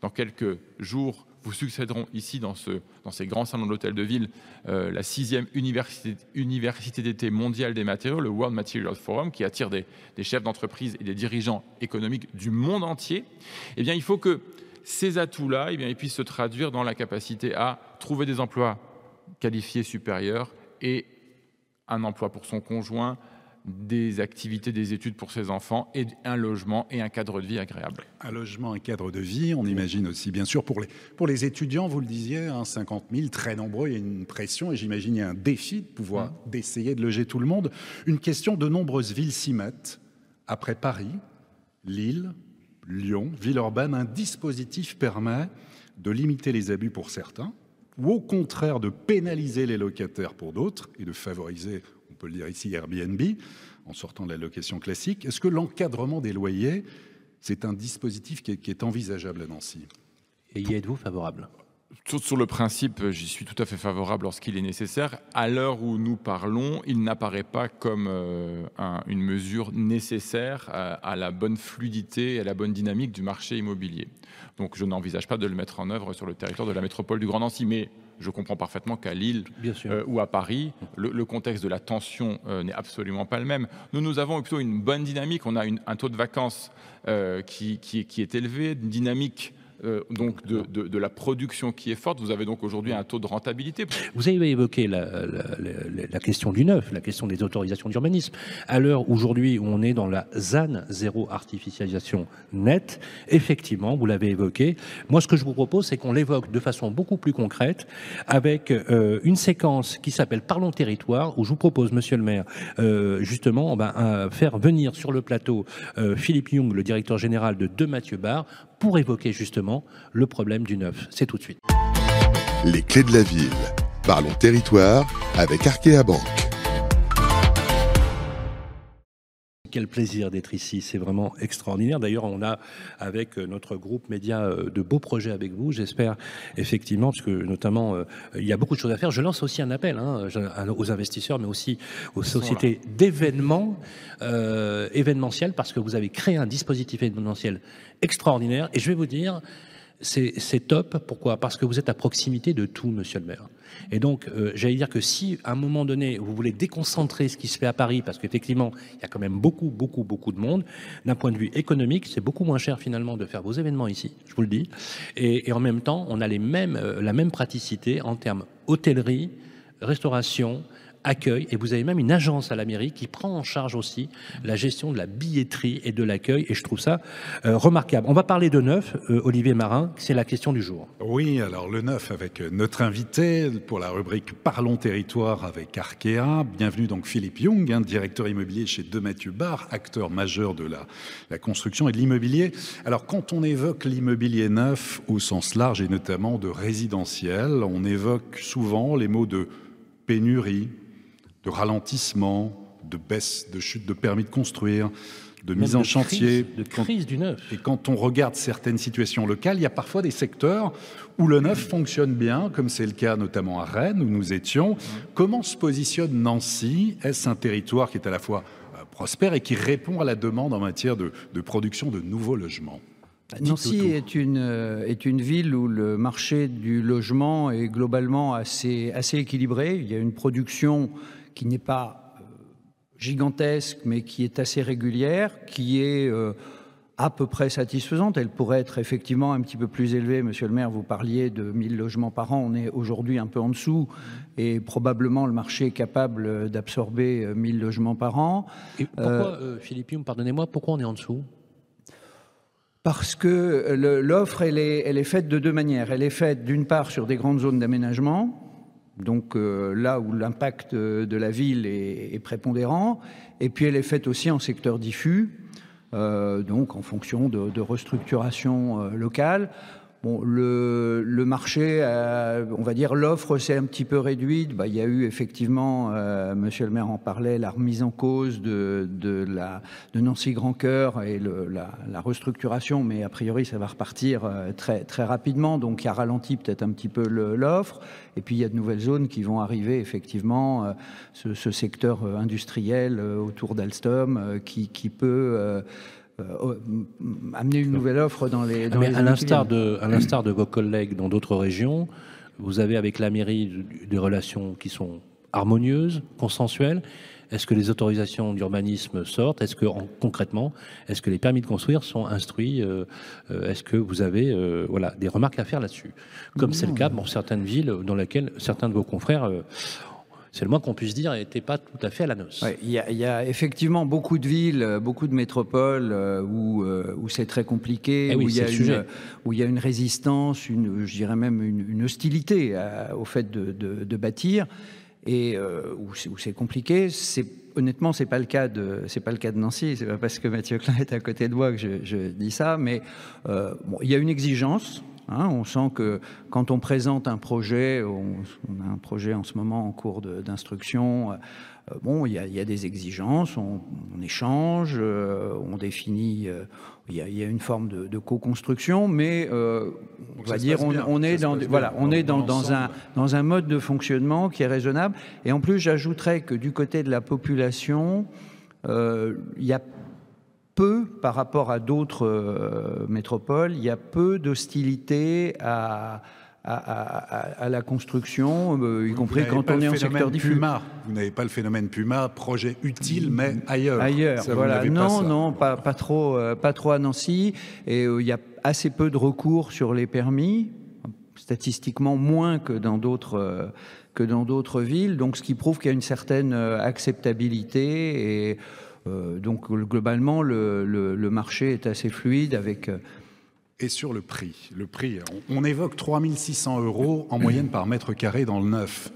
Dans quelques jours, vous succéderont ici dans, ce, dans ces grands salons de l'hôtel de ville euh, la sixième université, d'été mondiale des matériaux, le World Materials Forum, qui attire des, chefs d'entreprise et des dirigeants économiques du monde entier. Eh bien, il faut que ces atouts-là eh puissent se traduire dans la capacité à trouver des emplois qualifiés supérieurs et un emploi pour son conjoint, des activités, des études pour ses enfants et un logement et un cadre de vie agréable. Un logement, un cadre de vie, on imagine aussi bien sûr pour les, pour les étudiants, vous le disiez, hein, 50 000, très nombreux, il y a une pression et j'imagine il y a un défi de pouvoir, mmh. d'essayer de loger tout le monde. Une question, de nombreuses villes s'y mettent. Après Paris, Lille, Lyon, Villeurbanne, un dispositif permet de limiter les abus pour certains ou au contraire de pénaliser les locataires pour d'autres et de favoriser peut le dire ici, Airbnb, en sortant de la location classique. Est-ce que l'encadrement des loyers, c'est un dispositif qui est, envisageable à Nancy? Et y êtes-vous favorable? Sur le principe, j'y suis tout à fait favorable lorsqu'il est nécessaire. À l'heure où nous parlons, il n'apparaît pas comme euh, une mesure nécessaire à, la bonne fluidité et à la bonne dynamique du marché immobilier. Donc je n'envisage pas de le mettre en œuvre sur le territoire de la métropole du Grand Nancy. Mais je comprends parfaitement qu'à Lille euh, ou à Paris, le, contexte de la tension euh, n'est absolument pas le même. Nous, nous avons plutôt une bonne dynamique. On a un taux de vacances euh, qui, qui, est élevé, une dynamique donc de, la production qui est forte. Vous avez donc aujourd'hui un taux de rentabilité. Vous avez évoqué la, question du neuf, la question des autorisations d'urbanisme. À l'heure aujourd'hui où on est dans la ZAN, zéro artificialisation nette, effectivement, vous l'avez évoqué. Moi, ce que je vous propose, c'est qu'on l'évoque de façon beaucoup plus concrète avec euh, une séquence qui s'appelle Parlons territoire, où je vous propose, monsieur le maire, euh, justement, ben, faire venir sur le plateau Philippe Young, le directeur général de De Mathieu Bar, pour évoquer justement le problème du neuf. C'est tout de suite. Les clés de la ville. Parlons territoire avec Arkea Banque. Quel plaisir d'être ici, c'est vraiment extraordinaire. D'ailleurs, on a avec notre groupe média euh, de beaux projets avec vous. J'espère effectivement, parce que notamment euh, il y a beaucoup de choses à faire. Je lance aussi un appel hein, aux investisseurs, mais aussi aux sociétés d'événements euh, événementiels, parce que vous avez créé un dispositif événementiel extraordinaire. Et je vais vous dire, c'est top. Pourquoi? Parce que vous êtes à proximité de tout, monsieur le maire. Et donc, euh, j'allais dire que si, à un moment donné, vous voulez déconcentrer ce qui se fait à Paris, parce qu'effectivement, il y a quand même beaucoup, beaucoup, beaucoup de monde, d'un point de vue économique, c'est beaucoup moins cher finalement de faire vos événements ici, je vous le dis. Et, en même temps, on a les mêmes, euh, la même praticité en termes hôtellerie, restauration, accueil, et vous avez même une agence à la mairie qui prend en charge aussi la gestion de la billetterie et de l'accueil, et je trouve ça euh, remarquable. On va parler de neuf, euh, Olivier Marin, c'est la question du jour. Oui, alors le neuf avec notre invité pour la rubrique Parlons territoire avec Arkea. Bienvenue donc Philippe Young, hein, directeur immobilier chez De Mathieu Bar, acteur majeur de la, la construction et de l'immobilier. Alors quand on évoque l'immobilier neuf au sens large et notamment de résidentiel, on évoque souvent les mots de pénurie, de ralentissement, de baisse, de chute de permis de construire, de mise en chantier. de crise du neuf. Et quand on regarde certaines situations locales, il y a parfois des secteurs où le neuf fonctionne bien, comme c'est le cas notamment à Rennes, où nous étions. Comment se positionne Nancy? Est-ce un territoire qui est à la fois euh, prospère et qui répond à la demande en matière de, production de nouveaux logements? Nancy est une, euh, est une ville où le marché du logement est globalement assez, assez équilibré. Il y a une production qui n'est pas euh, gigantesque, mais qui est assez régulière, qui est euh, à peu près satisfaisante. Elle pourrait être effectivement un petit peu plus élevée. Monsieur le maire, vous parliez de 1000 logements par an. On est aujourd'hui un peu en dessous et probablement le marché est capable d'absorber 1000 euh, logements par an. Et pourquoi, Philippe, pardonnez-moi, pourquoi on est en dessous? Parce que l'offre, elle est, elle est faite de deux manières. Elle est faite d'une part sur des grandes zones d'aménagement, donc euh, là où l'impact de la ville est, prépondérant, et puis elle est faite aussi en secteur diffus, euh, donc en fonction de, de restructuration euh, locale. Bon, le, le marché, euh, on va dire l'offre s'est un petit peu réduite. Bah, il y a eu effectivement, euh, Monsieur le maire en parlait, la remise en cause de, de, la, de Nancy Grand Cœur et le, la, la, restructuration, mais a priori ça va repartir euh, très, très rapidement, donc il a ralenti peut-être un petit peu l'offre. Et puis il y a de nouvelles zones qui vont arriver, effectivement, euh, ce, ce, secteur industriel autour d'Alstom qui, qui peut euh, amener une nouvelle offre dans les. Dans à l'instar de, à l'instar de vos collègues dans d'autres régions, vous avez avec la mairie des relations qui sont harmonieuses, consensuelles. Est-ce que les autorisations d'urbanisme sortent? Est-ce que concrètement, est-ce que les permis de construire sont instruits euh, euh, Est-ce que vous avez voilà des remarques à faire là-dessus? Comme c'est le cas dans certaines villes dans lesquelles certains de vos confrères c'est le moins qu'on puisse dire, n'était pas tout à fait à la noce. Il y, a effectivement beaucoup de villes, beaucoup de métropoles euh, où, euh, où c'est très compliqué, eh où, il y a une, où il y a une résistance, une, je dirais même une, hostilité au fait de, de, bâtir, et euh, où c'est compliqué. C'est honnêtement, c'est pas le cas de c'est pas le cas de Nancy. C'est pas parce que Mathieu Klein est à côté de moi que je, je dis ça, mais bon, il y a une exigence Hein, on sent que quand on présente un projet, on, a un projet en ce moment en cours d'instruction, euh, bon, il y, a des exigences, on, échange, euh, on définit, euh, il y, a une forme de, co-construction, mais on va dire, on, est dans, voilà, on est dans, dans, un, dans un mode de fonctionnement qui est raisonnable. Et en plus, j'ajouterais que du côté de la population, il y a peu, par rapport à d'autres euh, métropoles, il y a peu d'hostilité à, à, la construction, euh, y compris quand on est en secteur diffus. Puma. Vous n'avez pas le phénomène Puma, projet utile, mais ailleurs. Ailleurs, voilà. Non, non, pas, pas, trop, euh, pas trop à Nancy. Et il y a assez peu de recours sur les permis, statistiquement moins que dans d'autres que dans d'autres villes. Donc, ce qui prouve qu'il y a une certaine acceptabilité et donc globalement le, le, le, marché est assez fluide avec et sur le prix. Le prix, on, évoque 3600 euros en moyenne par mètre carré dans le neuf.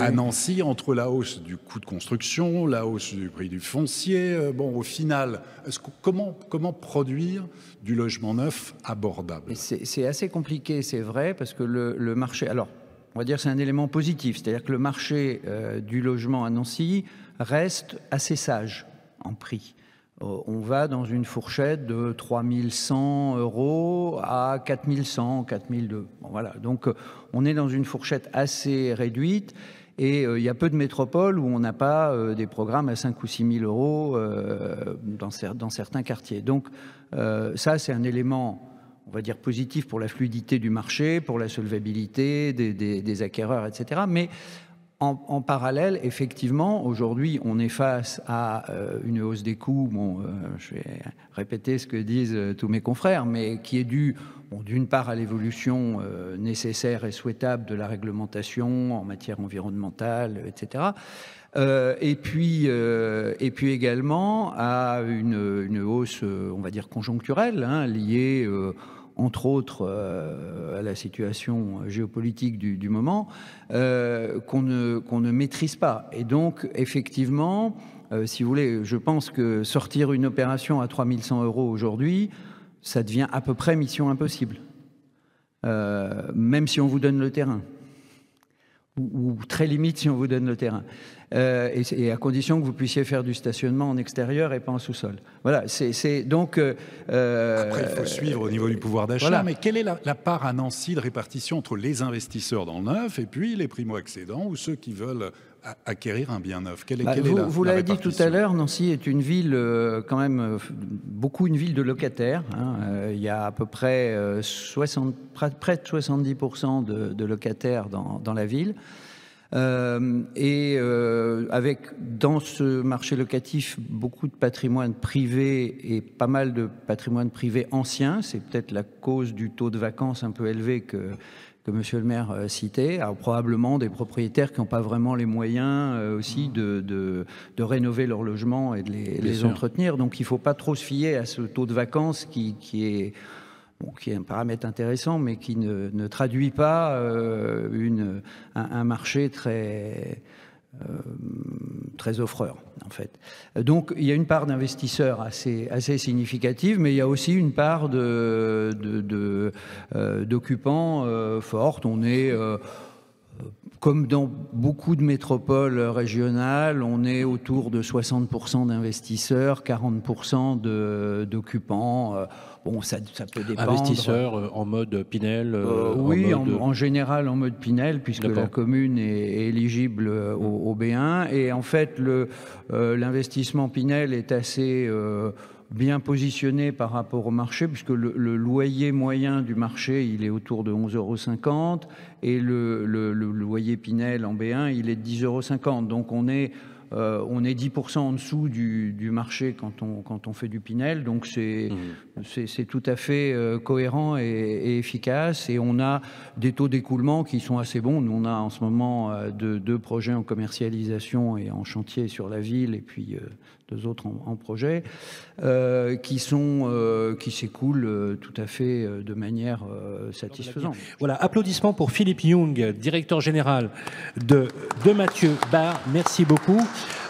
À Nancy, entre la hausse du coût de construction, la hausse du prix du foncier, euh, bon, au final, comment, comment produire du logement neuf abordable? C'est assez compliqué, c'est vrai, parce que le, marché. Alors, on va dire c'est un élément positif, c'est-à-dire que le marché euh, du logement à Nancy reste assez sage prix. Euh, on va dans une fourchette de 3100 euros à 4100, 4002. Bon, voilà. Donc, euh, on est dans une fourchette assez réduite. Et euh, il y a peu de métropoles où on n'a pas des programmes à 5 ou 6 000 euros dans, certains quartiers. Donc ça, c'est un élément, on va dire, positif pour la fluidité du marché, pour la solvabilité des, des acquéreurs, etc. Mais en, parallèle, effectivement, aujourd'hui, on est face à euh, une hausse des coûts. Bon, euh, je vais répéter ce que disent euh, tous mes confrères, mais qui est due, d'une part, à l'évolution nécessaire et souhaitable de la réglementation en matière environnementale, etc. et puis, et puis également à une, hausse, on va dire conjoncturelle, hein, liée entre autres euh, à la situation géopolitique du, moment, euh, qu'on ne, ne maîtrise pas. Et donc, effectivement, euh, si vous voulez, je pense que sortir une opération à 3100 euros aujourd'hui, ça devient à peu près mission impossible, même si on vous donne le terrain, ou, très limite si on vous donne le terrain. Euh, et, à condition que vous puissiez faire du stationnement en extérieur et pas en sous-sol. Voilà, c'est donc. Euh, Après, il faut suivre au niveau du pouvoir d'achat. Mais quelle est la, part à Nancy de répartition entre les investisseurs dans le neuf et puis les primo-accédants ou ceux qui veulent acquérir un bien neuf? Quelle, bah, Vous, vous l'avez dit tout à l'heure, Nancy est une ville, euh, quand même, beaucoup une ville de locataires. Hein. il y a à peu près 60, près de 70% de, de locataires dans, dans la ville. Euh, et euh, avec dans ce marché locatif beaucoup de patrimoine privé et pas mal de patrimoine privé ancien, c'est peut-être la cause du taux de vacances un peu élevé que, que Monsieur le maire euh, citait, alors probablement des propriétaires qui n'ont pas vraiment les moyens aussi de, de, de, rénover leur logement et de les, les entretenir. Donc il ne faut pas trop se fier à ce taux de vacances qui, qui est qui est un paramètre intéressant, mais qui ne, traduit pas euh, une, un, marché très, euh, très offreur, en fait. Donc, il y a une part d'investisseurs assez, assez significative, mais il y a aussi une part de, d'occupants euh, forte. On est comme dans beaucoup de métropoles régionales, on est autour de 60% d'investisseurs, 40% d'occupants. Bon, ça, peut dépendre. Investisseurs euh, en mode Pinel euh, Oui, en, général en mode Pinel, puisque la commune est, éligible euh, au, B1. Et en fait, l'investissement Pinel est assez bien positionné par rapport au marché, puisque le, loyer moyen du marché, il est autour de 11,50 euros, et le, le, loyer Pinel en B1, il est de 10,50 euros. Donc on est euh, on est 10% en dessous du, marché quand on, quand on fait du Pinel, donc c'est mmh. tout à fait euh, cohérent et, efficace. Et on a des taux d'écoulement qui sont assez bons. Nous, on a en ce moment euh, deux, projets en commercialisation et en chantier sur la ville, et puis deux autres en, projet, qui sont qui s'écoulent tout à fait de manière satisfaisante. Voilà, applaudissements pour Philippe Young, directeur général de, de Mathieu Bar. Merci beaucoup.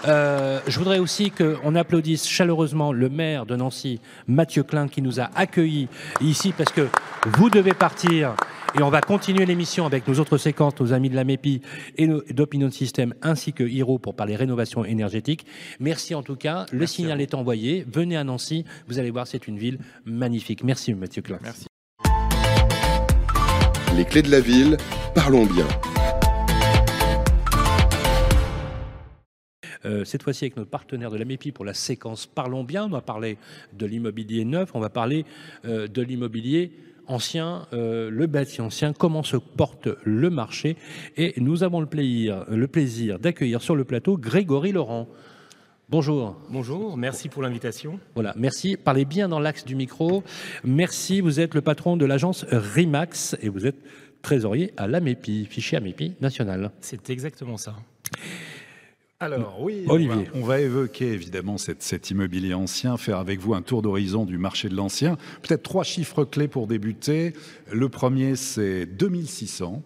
Euh, je voudrais aussi qu'on applaudisse chaleureusement le maire de Nancy, Mathieu Klein, qui nous a accueillis ici parce que vous devez partir. Et on va continuer l'émission avec nos autres séquences, nos amis de la MEPI et d'Opinion System, ainsi que Hiro pour parler rénovation énergétique. Merci en tout cas. Le signal est envoyé. Venez à Nancy. Vous allez voir, c'est une ville magnifique. Merci, Mathieu Klein. Merci. Les clés de la ville, parlons bien. Euh, cette fois-ci avec notre partenaire de la MEPI pour la séquence Parlons bien. On va parler de l'immobilier neuf, on va parler euh, de l'immobilier ancien, euh, le bâti ancien, comment se porte le marché. Et nous avons le plaisir, le plaisir d'accueillir sur le plateau Grégory Laurent. Bonjour. Bonjour, merci pour l'invitation. Voilà, merci. Parlez bien dans l'axe du micro. Merci, vous êtes le patron de l'agence RIMAX et vous êtes trésorier à l'AMEPI, fichier AMEPI national. C'est exactement ça. Alors oui, Olivier. On, va, évoquer évidemment cet immobilier ancien, faire avec vous un tour d'horizon du marché de l'ancien. Peut-être trois chiffres clés pour débuter. Le premier, c'est 2600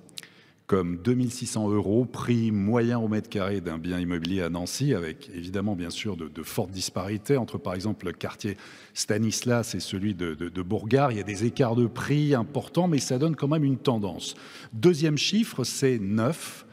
comme 2600 euros, prix moyen au mètre carré d'un bien immobilier à Nancy, avec évidemment bien sûr de, fortes disparités entre par exemple le quartier Stanislas et celui de, de, Bourgard. Il y a des écarts de prix importants, mais ça donne quand même une tendance. Deuxième chiffre, c'est 9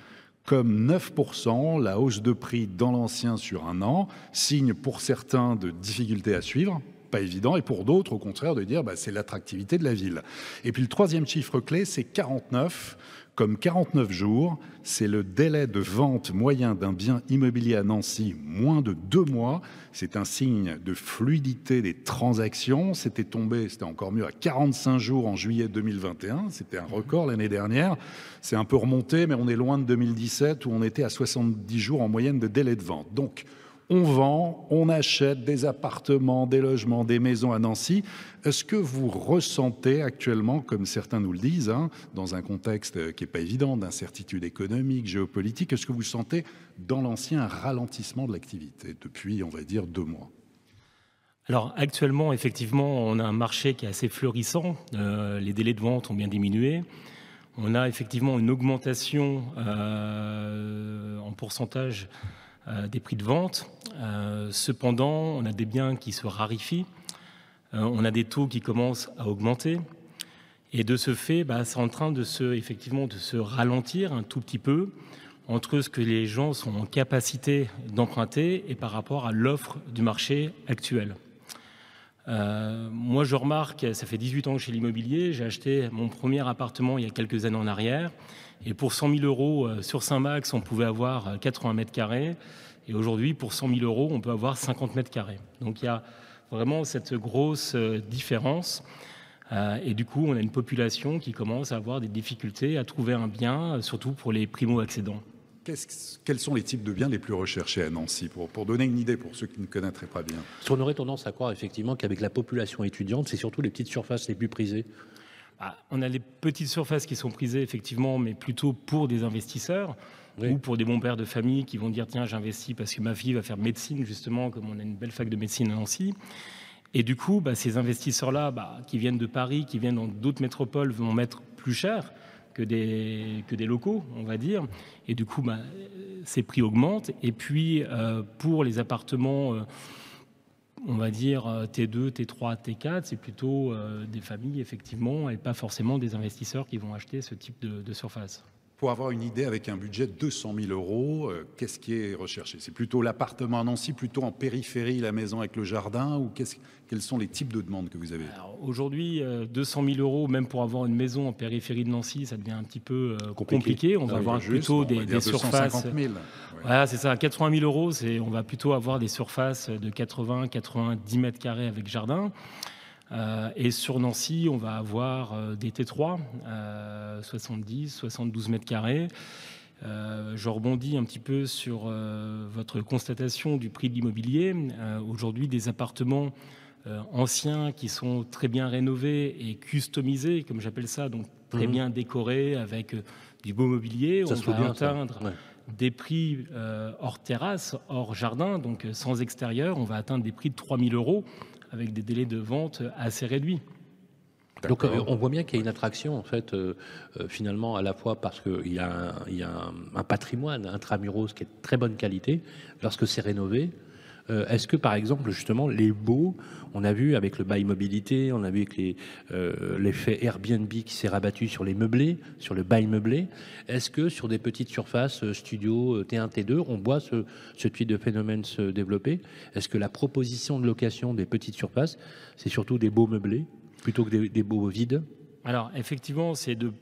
comme 9%, la hausse de prix dans l'ancien sur un an, signe pour certains de difficultés à suivre, pas évident, et pour d'autres, au contraire, de dire bah, c'est l'attractivité de la ville. Et puis le troisième chiffre clé, c'est 49, comme 49 jours, c'est le délai de vente moyen d'un bien immobilier à Nancy, moins de deux mois. C'est un signe de fluidité des transactions. C'était tombé, c'était encore mieux, à 45 jours en juillet 2021. C'était un record l'année dernière. C'est un peu remonté, mais on est loin de 2017 où on était à 70 jours en moyenne de délai de vente. Donc, on vend, on achète des appartements, des logements, des maisons à Nancy. Est-ce que vous ressentez actuellement, comme certains nous le disent, hein, dans un contexte qui n'est pas évident, d'incertitude économique, géopolitique, est-ce que vous sentez dans l'ancien un ralentissement de l'activité depuis, on va dire, deux mois? Alors actuellement, effectivement, on a un marché qui est assez fleurissant. Euh, les délais de vente ont bien diminué. On a effectivement une augmentation euh, en pourcentage euh, des prix de vente. Euh, cependant, on a des biens qui se raréfient, euh, on a des taux qui commencent à augmenter. Et de ce fait, bah, c'est en train de se, effectivement, de se ralentir un tout petit peu entre ce que les gens sont en capacité d'emprunter et par rapport à l'offre du marché actuel. moi, je remarque, ça fait 18 ans que je suis l'immobilier, j'ai acheté mon premier appartement il y a quelques années en arrière. Et pour 100 000 euros euh, sur Saint-Max, on pouvait avoir 80 euh, mètres carrés. Et aujourd'hui, pour 100 000 euros, on peut avoir 50 mètres carrés. Donc il y a vraiment cette grosse euh, différence. et du coup, on a une population qui commence à avoir des difficultés à trouver un bien, surtout pour les primo-accédants. Quels sont les types de biens les plus recherchés à Nancy pour, pour donner une idée pour ceux qui ne connaîtraient pas bien? On aurait tendance à croire effectivement qu'avec la population étudiante, c'est surtout les petites surfaces les plus prisées. Ah, on a les petites surfaces qui sont prisées effectivement, mais plutôt pour des investisseurs ou pour des bons pères de famille qui vont dire tiens j'investis parce que ma fille va faire médecine justement, comme on a une belle fac de médecine à Nancy. Et du coup, bah, ces investisseurs-là, bah, qui viennent de Paris, qui viennent dans d'autres métropoles, vont mettre plus cher que des, que des locaux, on va dire. Et du coup, bah, ces prix augmentent. Et puis, euh, pour les appartements... Euh, on va dire T2, T3, T4, c'est plutôt euh, des familles, effectivement, et pas forcément des investisseurs qui vont acheter ce type de, surface. Pour avoir une idée, avec un budget de 200 000 euros, euh, qu'est-ce qui est recherché? C'est plutôt l'appartement à Nancy, plutôt en périphérie, la maison avec le jardin, ou quels sont les types de demandes que vous avez? Aujourd'hui, 200 euh, 000 euros, même pour avoir une maison en périphérie de Nancy, ça devient un petit peu compliqué. On va avoir plutôt des, des surfaces. 000. Voilà, c'est ça. 80 000 euros, on va plutôt avoir des surfaces de 80, 90 mètres carrés avec jardin. Euh, et sur Nancy, on va avoir euh, des T3, 70, 72 mètres carrés. Euh, je rebondis un petit peu sur votre constatation du prix de l'immobilier. Aujourd'hui, des appartements anciens qui sont très bien rénovés et customisés, comme j'appelle ça, donc très mhm. bien décorés avec du beau mobilier, on va atteindre des prix hors terrasse, hors jardin, donc sans extérieur, on va atteindre des prix de 3000 euros avec des délais de vente assez réduits. Donc euh, on voit bien qu'il y a une attraction en fait finalement à la fois parce qu'il y a, un, il y a un, un, patrimoine intramuros qui est de très bonne qualité lorsque c'est rénové, euh, est-ce que, par exemple, justement, les baux, on a vu avec le bail mobilité, on a vu avec euh, l'effet Airbnb qui s'est rabattu sur les meublés, sur le bail meublé, est-ce que sur des petites surfaces, euh, studio T1, T2, on voit ce, ce type de phénomène se développer? Est-ce que la proposition de location des petites surfaces, c'est surtout des beaux meublés plutôt que des, des beaux vides? Alors, effectivement, c'est de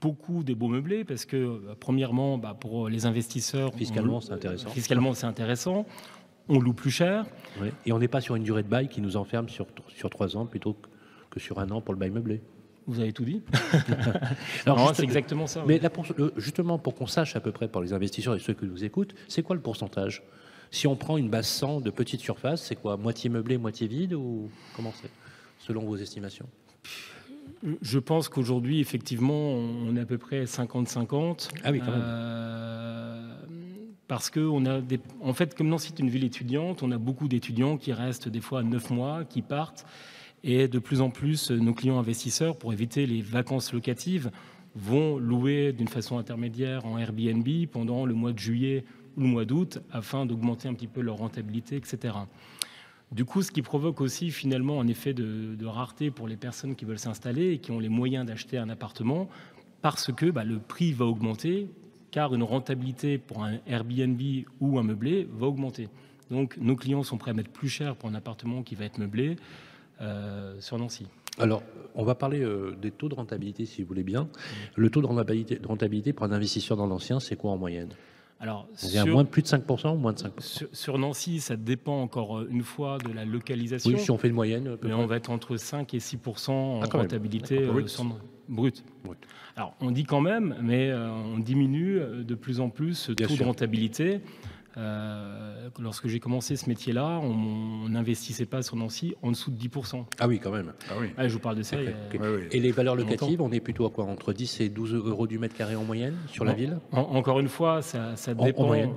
beaucoup des beaux meublés parce que, premièrement, bah, pour les investisseurs, fiscalement, c'est intéressant. Fiscalement, c'est intéressant on loue plus cher. Et on n'est pas sur une durée de bail qui nous enferme sur, sur trois ans plutôt que sur un an pour le bail meublé. Vous avez tout dit. Alors, c'est exactement ça. Mais justement, pour qu'on sache à peu près, pour les investisseurs et ceux qui nous écoutent, c'est quoi le pourcentage? Si on prend une base 100 de petite surface, c'est quoi? Moitié meublé, moitié vide ou comment c'est Selon vos estimations? Je pense qu'aujourd'hui, effectivement, on est à peu près 50-50. Ah oui, quand même. Euh, parce que a en fait, comme Nancy est une ville étudiante, on a beaucoup d'étudiants qui restent des fois 9 mois, qui partent. Et de plus en plus, nos clients investisseurs, pour éviter les vacances locatives, vont louer d'une façon intermédiaire en Airbnb pendant le mois de juillet ou le mois d'août afin d'augmenter un petit peu leur rentabilité, etc. Du coup, ce qui provoque aussi finalement un effet de, rareté pour les personnes qui veulent s'installer et qui ont les moyens d'acheter un appartement parce que bah, le prix va augmenter car une rentabilité pour un Airbnb ou un meublé va augmenter. Donc nos clients sont prêts à mettre plus cher pour un appartement qui va être meublé euh, sur Nancy. Alors, on va parler euh, des taux de rentabilité, si vous voulez bien. Le taux de rentabilité, de rentabilité pour un investisseur dans l'ancien, c'est quoi en moyenne? Alors, sur, moins, plus de 5% ou moins de 5% sur, Nancy, ça dépend encore euh, une fois de la localisation. Oui, si on fait une moyenne. Mais on va être entre 5 et 6% en ah, rentabilité brute. Alors, on dit quand même, mais on diminue de plus en plus ce taux de rentabilité. Euh, lorsque j'ai commencé ce métier-là, on n'investissait pas sur Nancy en dessous de 10%. Ah oui, quand même. Ah oui. je vous parle de ça. Et les valeurs locatives, on est plutôt à quoi Entre 10 et 12 euros du mètre carré en moyenne sur la ville? Encore une fois, ça, dépend. En, moyenne,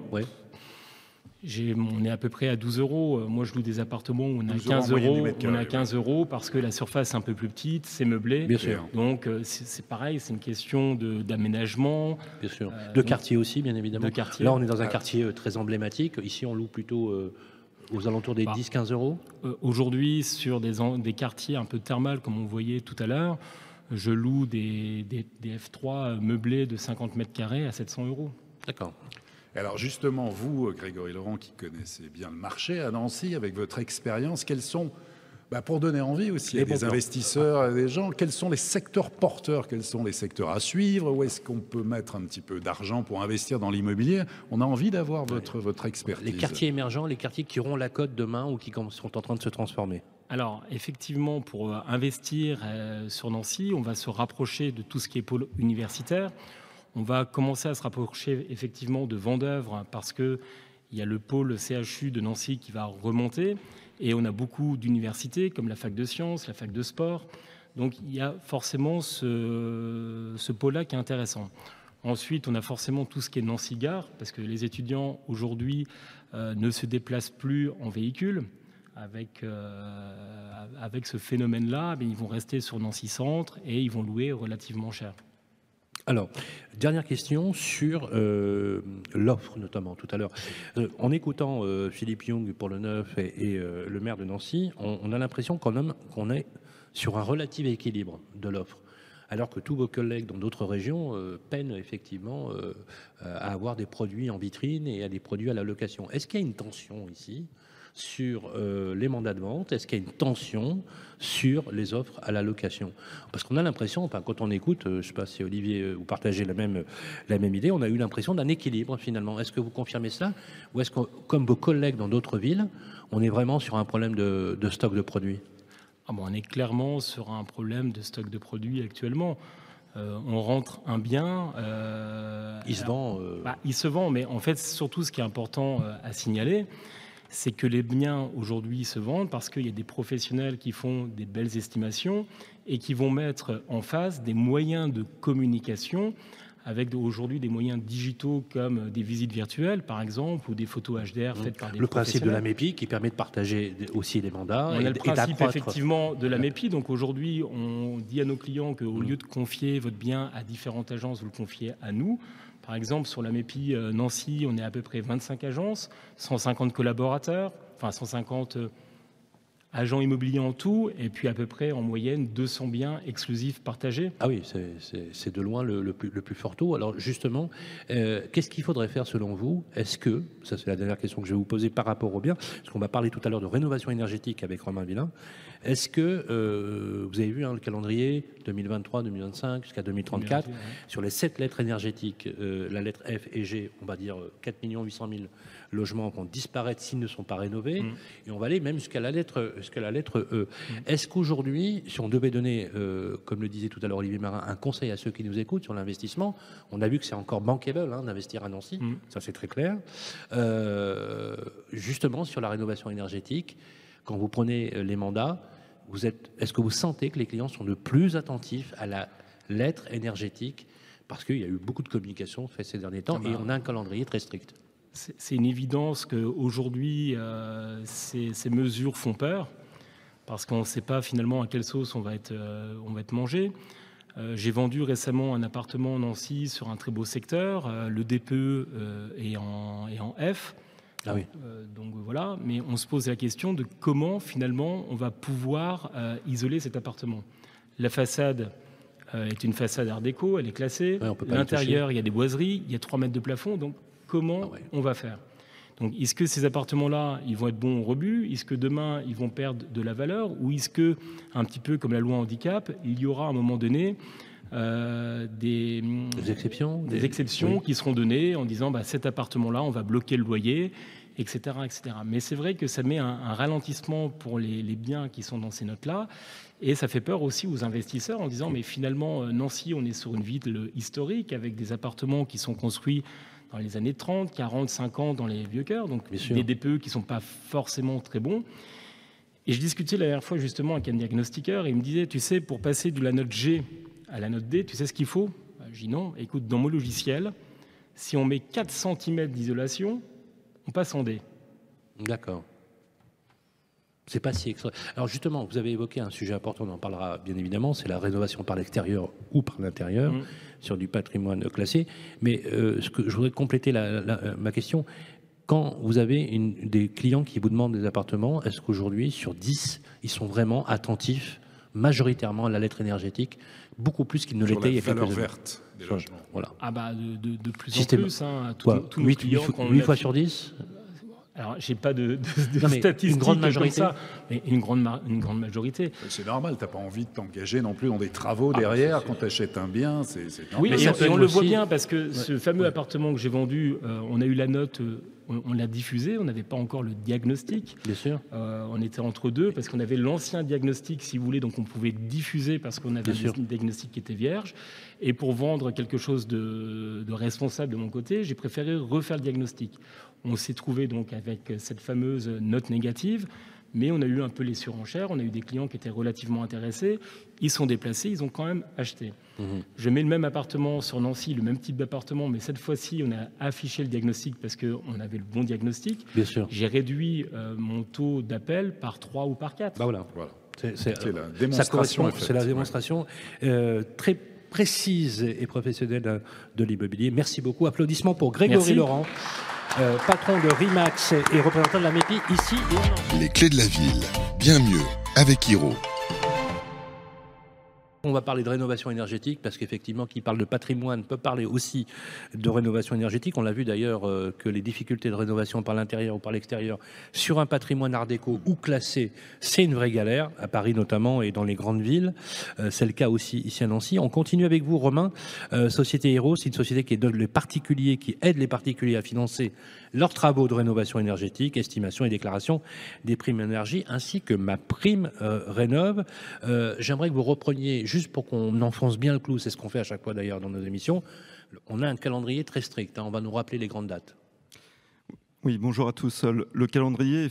on est à peu près à 12 euros. Euh, moi, je loue des appartements où on a 15 euros. on a 15 euros parce que la surface est un peu plus petite, c'est meublé. Bien sûr. Donc, euh, c'est pareil, c'est une question d'aménagement. Bien sûr. Euh, de quartier aussi, bien évidemment. De Là, on est dans un quartier très emblématique. Ici, on loue plutôt aux alentours des 10-15 bah, euros. Aujourd'hui, sur des, des quartiers un peu thermales, comme on voyait tout à l'heure, je loue des, des, des F3 meublés de 50 mètres carrés à 700 euros. D'accord. Alors justement, vous, Grégory Laurent, qui connaissez bien le marché à Nancy, avec votre expérience, quels sont, bah, pour donner envie aussi à des investisseurs, à des gens, quels sont les secteurs porteurs, quels sont les secteurs à suivre, où est-ce qu'on peut mettre un petit peu d'argent pour investir dans l'immobilier? On a envie d'avoir votre, votre expertise. Les quartiers émergents, les quartiers qui auront la cote demain ou qui sont en train de se transformer alors, effectivement, pour euh, investir euh, sur Nancy, on va se rapprocher de tout ce qui est pôle universitaire. On va commencer à se rapprocher effectivement de Vendœuvre parce qu'il y a le pôle CHU de Nancy qui va remonter et on a beaucoup d'universités comme la fac de sciences, la fac de sport. Donc il y a forcément ce, pôle-là qui est intéressant. Ensuite, on a forcément tout ce qui est Nancy-Gare, parce que les étudiants aujourd'hui euh, ne se déplacent plus en véhicule. Avec, euh, avec ce phénomène-là, ils vont rester sur Nancy Centre et ils vont louer relativement cher. Alors, dernière question sur euh, l'offre notamment tout à l'heure. Euh, en écoutant euh, Philippe Young pour le neuf et, le maire de Nancy, on, a l'impression quand même qu'on est sur un relatif équilibre de l'offre. Alors que tous vos collègues dans d'autres régions peinent effectivement à avoir des produits en vitrine et à des produits à la location. Est-ce qu'il y a une tension ici? Sur euh, les mandats de vente Est-ce qu'il y a une tension sur les offres à la location? Parce qu'on a l'impression, enfin, quand on écoute, euh, je ne sais pas si Olivier, euh, vous partagez la même, la même idée, on a eu l'impression d'un équilibre finalement. Est-ce que vous confirmez cela Ou est-ce que, comme vos collègues dans d'autres villes, on est vraiment sur un problème de, stock de produits? Ah bon, On est clairement sur un problème de stock de produits actuellement. on rentre un bien. il se vend. Bah, il se vend, mais en fait, surtout ce qui est important à signaler, c'est que les biens aujourd'hui se vendent parce qu'il y a des professionnels qui font des belles estimations et qui vont mettre en face des moyens de communication avec aujourd'hui des moyens digitaux comme des visites virtuelles, par exemple, ou des photos HDR faites par des Le principe de la MEPI qui permet de partager aussi les mandats. On a le principe effectivement de la MEPI. Donc aujourd'hui, on dit à nos clients qu'au mmh. lieu de confier votre bien à différentes agences, vous le confiez à nous. Par exemple, sur la MEPI euh, Nancy, on est à peu près 25 agences, 150 collaborateurs, enfin 150 euh, agents immobiliers en tout, et puis à peu près en moyenne 200 biens exclusifs partagés. Ah oui, c'est de loin le, plus, fort taux. Alors justement, euh, qu'est-ce qu'il faudrait faire selon vous? Est-ce que, ça c'est la dernière question que je vais vous poser par rapport au bien, parce qu'on va parler tout à l'heure de rénovation énergétique avec Romain Villain, est-ce que euh, vous avez vu hein, le calendrier 2023, 2025 jusqu'à 2034 sur les sept lettres énergétiques, euh, la lettre F et G, on va dire 4 800 000 logements vont disparaître s'ils ne sont pas rénovés, mm. et on va aller même jusqu'à la lettre, jusqu'à la lettre E. Mm. Est-ce qu'aujourd'hui, si on devait donner, euh, comme le disait tout à l'heure Olivier Marin, un conseil à ceux qui nous écoutent sur l'investissement, on a vu que c'est encore bankable hein, d'investir à Nancy, mm. ça c'est très clair. Euh, justement sur la rénovation énergétique, quand vous prenez euh, les mandats, vous êtes, est-ce que vous sentez que les clients sont de plus attentifs à la lettre énergétique? Parce qu'il y a eu beaucoup de communication faite ces derniers temps ah et bah. on a un calendrier très strict. C'est une évidence qu'aujourd'hui, euh, ces, ces, mesures font peur, parce qu'on ne sait pas finalement à quelle sauce on va être, euh, on va être mangé. Euh, j'ai vendu récemment un appartement en Nancy sur un très beau secteur. le DPE est en, est, en, F. Ah oui. donc voilà, mais on se pose la question de comment finalement on va pouvoir isoler cet appartement. La façade est une façade art déco, elle est classée. L'intérieur, il y a des boiseries, il y a 3 mètres de plafond, donc comment ah on va faire. Donc, est-ce que ces appartements-là, ils vont être bons au rebut Est-ce que demain, ils vont perdre de la valeur? Ou est-ce que, un petit peu comme la loi handicap, il y aura à un moment donné euh, des, exceptions, des exceptions qui seront données en disant bah, cet appartement-là, on va bloquer le loyer, etc. etc. Mais c'est vrai que ça met un, ralentissement pour les, les, biens qui sont dans ces notes-là. Et ça fait peur aussi aux investisseurs en disant mais finalement, euh, Nancy, on est sur une ville historique avec des appartements qui sont construits dans les années 30, 40, 50 dans les vieux cœurs, donc des DPE qui ne sont pas forcément très bons. Et je discutais la dernière fois justement avec un diagnostiqueur et il me disait, tu sais, pour passer de la note G à la note D, tu sais ce qu'il faut? Bah, Je dis non, écoute, dans mon logiciel, si on met 4 cm d'isolation, on passe en D. D'accord. C'est pas si extra. Alors justement, vous avez évoqué un sujet important, on en parlera bien évidemment, c'est la rénovation par l'extérieur ou par l'intérieur mmh. Sur du patrimoine classé. Mais euh, ce que je voudrais compléter ma question. Quand vous avez une, des clients qui vous demandent des appartements, est-ce qu'aujourd'hui, sur 10, ils sont vraiment attentifs majoritairement à la lettre énergétique, beaucoup plus qu'ils ne l'étaient il y a quelques années verte des logements. Voilà. Ah bah de, de, de plus en plus. Hein, tout, 8, 8 fois sur 10 alors, j'ai pas de, de, statistiques une grande majorité. Comme ça, mais une grande, une grande majorité. C'est normal, tu n'as pas envie de t'engager non plus dans des travaux ah, derrière quand tu achètes un bien. C'est Oui, et, on le voit bien parce que ce fameux appartement que j'ai vendu, euh, on a eu la note. Euh, on, l'a diffusé, on n'avait pas encore le diagnostic. Bien sûr. Euh, on était entre deux parce qu'on avait l'ancien diagnostic, si vous voulez, donc on pouvait diffuser parce qu'on avait un diagnostic qui était vierge. Et pour vendre quelque chose de, de responsable de mon côté, j'ai préféré refaire le diagnostic. On s'est trouvé donc avec cette fameuse note négative, mais on a eu un peu les surenchères, on a eu des clients qui étaient relativement intéressés, ils sont déplacés, ils ont quand même acheté. Mhm. Je mets le même appartement sur Nancy, le même type d'appartement, mais cette fois-ci, on a affiché le diagnostic parce qu'on avait le bon diagnostic. Bien sûr. J'ai réduit euh, mon taux d'appel par 3 ou par 4. Bah voilà. voilà. C'est la démonstration. C'est la démonstration euh, très précise et professionnelle de l'immobilier. Merci beaucoup. Applaudissements pour Grégory Laurent. Euh, patron de Rimax et représentant de la MEPI ici et Les clés de la ville, bien mieux. Avec Hiro. On va parler de rénovation énergétique parce qu'effectivement, qui parle de patrimoine peut parler aussi de rénovation énergétique. On l'a vu d'ailleurs euh, que les difficultés de rénovation par l'intérieur ou par l'extérieur sur un patrimoine art déco ou classé, c'est une vraie galère, à Paris notamment et dans les grandes villes. Euh, c'est le cas aussi ici à Nancy. On continue avec vous, Romain. Euh, société Hero, c'est une société qui aide les particuliers, qui aide les particuliers à financer leurs travaux de rénovation énergétique, estimation et déclaration des primes énergie, ainsi que ma prime rénove. J'aimerais que vous repreniez juste pour qu'on enfonce bien le clou, c'est ce qu'on fait à chaque fois d'ailleurs dans nos émissions, on a un calendrier très strict. Hein. on va nous rappeler les grandes dates. Oui, bonjour à tous. Le calendrier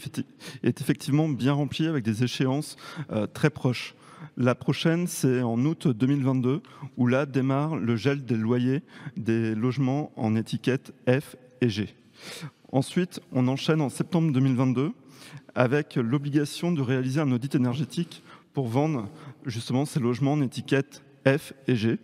est effectivement bien rempli avec des échéances euh, très proches. La prochaine, c'est en août 2022, où là démarre le gel des loyers des logements en étiquette F et G. Ensuite, on enchaîne en septembre 2022 avec l'obligation de réaliser un audit énergétique pour vendre justement ces logements en étiquette F et G.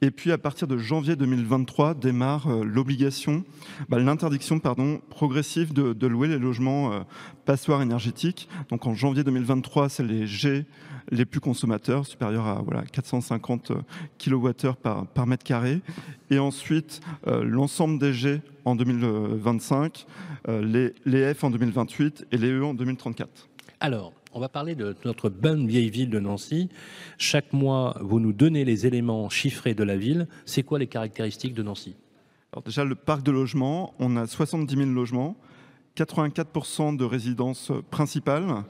Et puis à partir de janvier 2023 démarre euh, l'obligation, bah, l'interdiction pardon progressive de, louer les logements euh, passoires énergétiques. Donc en janvier 2023, c'est les G les plus consommateurs, supérieurs à voilà 450 kWh par, mètre carré. Et ensuite euh, l'ensemble des G en 2025, les, les F en 2028 et les E en 2034. Alors, on va parler de notre bonne vieille ville de Nancy. Chaque mois, vous nous donnez les éléments chiffrés de la ville. C'est quoi les caractéristiques de Nancy? Alors déjà, le parc de logements, on a 70 000 logements 84% de résidences principales.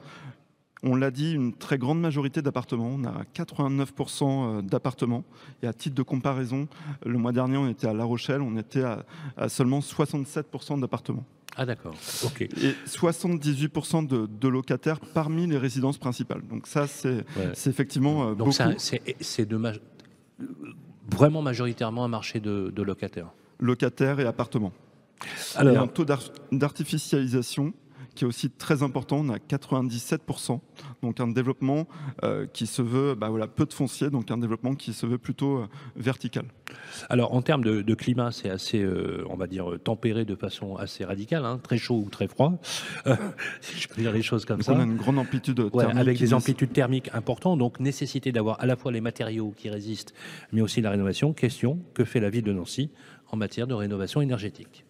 On l'a dit, une très grande majorité d'appartements. On a 89% d'appartements. Et à titre de comparaison, le mois dernier, on était à La Rochelle, on était à, à seulement 67% d'appartements. Ah d'accord, ok. Et 78% de, de, locataires parmi les résidences principales. Donc ça, c'est ouais. effectivement euh, Donc beaucoup. c'est ma vraiment majoritairement un marché de, de locataires. Locataires et appartements. Alors, et un taux d'artificialisation qui est aussi très important. On a 97%, donc un développement euh, qui se veut bah, voilà, peu de foncier, donc un développement qui se veut plutôt euh, vertical. Alors en termes de, de climat, c'est assez, euh, on va dire, tempéré de façon assez radicale, hein, très chaud ou très froid, si je peux dire les choses comme donc ça. On a une grande amplitude thermique. Ouais, avec des amplitudes thermiques importantes, donc nécessité d'avoir à la fois les matériaux qui résistent, mais aussi la rénovation. Question, que fait la ville de Nancy en matière de rénovation énergétique?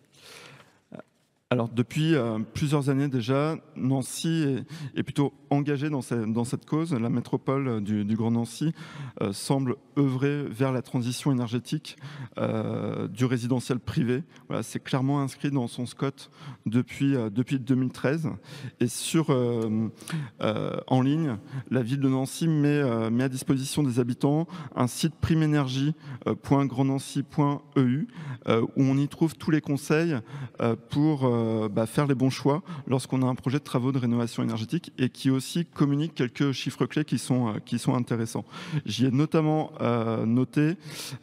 Alors depuis euh, plusieurs années déjà, Nancy est, plutôt engagée dans, cette, cause. La métropole du, du Grand Nancy euh, semble œuvrer vers la transition énergétique euh, du résidentiel privé. Voilà, c'est clairement inscrit dans son SCOT depuis, depuis 2013. Et sur, en ligne, la ville de Nancy met, à disposition des habitants un site primenergie.grandnancy.eu où on y trouve tous les conseils pour bah, faire les bons choix lorsqu'on a un projet de travaux de rénovation énergétique et qui aussi communique quelques chiffres clés qui sont, euh, qui sont intéressants. J'y ai notamment euh, noté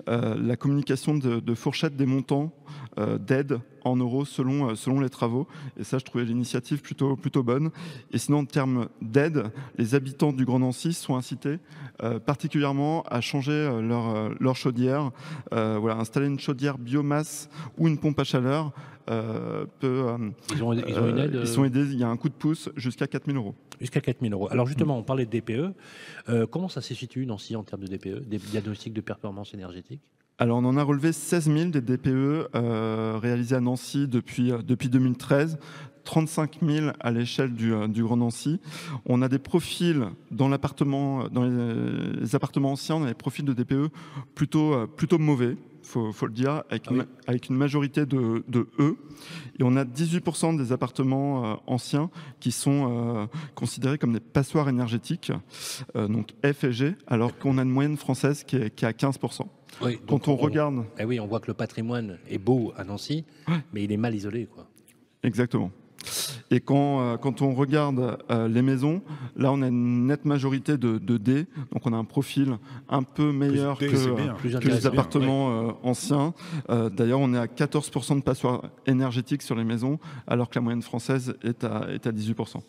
euh, la communication de, fourchettes des montants euh, d'aide en euros selon, selon les travaux. Et ça, je trouvais l'initiative plutôt, plutôt bonne. Et sinon, en termes d'aide, les habitants du Grand Nancy sont incités euh, particulièrement à changer euh, leur, leur chaudière. Euh, voilà, installer une chaudière biomasse ou une pompe à chaleur euh, peut, ils, ont, ils, ont une aide, ils sont aidés, il y a un coup de pouce jusqu'à 4 000 euros. Jusqu'à 4 000 euros. Alors justement, on parlait de DPE. Euh, comment ça se situe, Nancy, en termes de DPE, des diagnostics de performance énergétique? Alors, on en a relevé 16 000 des DPE euh, réalisés à Nancy depuis, euh, depuis 2013. 35 000 à l'échelle du, du, Grand Nancy. On a des profils dans l'appartement, dans les, les, appartements anciens, on a des profils de DPE plutôt, plutôt mauvais. Faut, faut le dire, avec, Ah oui. une, avec une majorité de, de E. Et on a 18% des appartements euh, anciens qui sont euh, considérés comme des passoires énergétiques, euh, donc F et G, alors qu'on a une moyenne française qui est, qui est à 15%. Oui, Quand on, regarde. Eh oui, on voit que le patrimoine est beau à Nancy, mais il est mal isolé. Quoi. Exactement. Et quand, euh, quand on regarde euh, les maisons, là on a une nette majorité de, de D, donc on a un profil un peu meilleur Plus que, les appartements euh, anciens. Euh, D'ailleurs, on est à 14% de passoires énergétiques sur les maisons, alors que la moyenne française est à, est à 18%.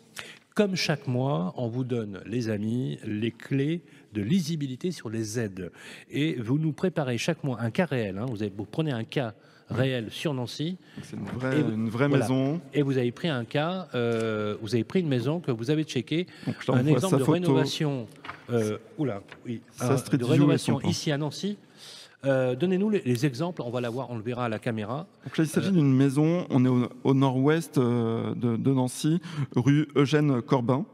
Comme chaque mois, on vous donne, les amis, les clés de lisibilité sur les aides. Et vous nous préparez chaque mois un cas réel. hein. Vous, avez- vous prenez un cas réel sur Nancy. C'est une vraie, Et vous- une vraie voilà. maison. Et vous avez pris un cas, euh, vous avez pris une maison que vous avez checkée, un exemple de photo. rénovation, euh, oula, oui, Ça, un- de rénovation ici à Nancy. Euh, Donnez-nous les, les exemples, on va la voir, on le verra à la caméra. Donc là, il s'agit d'une maison, on est au, au nord-ouest de, de Nancy, rue Eugène Corbin,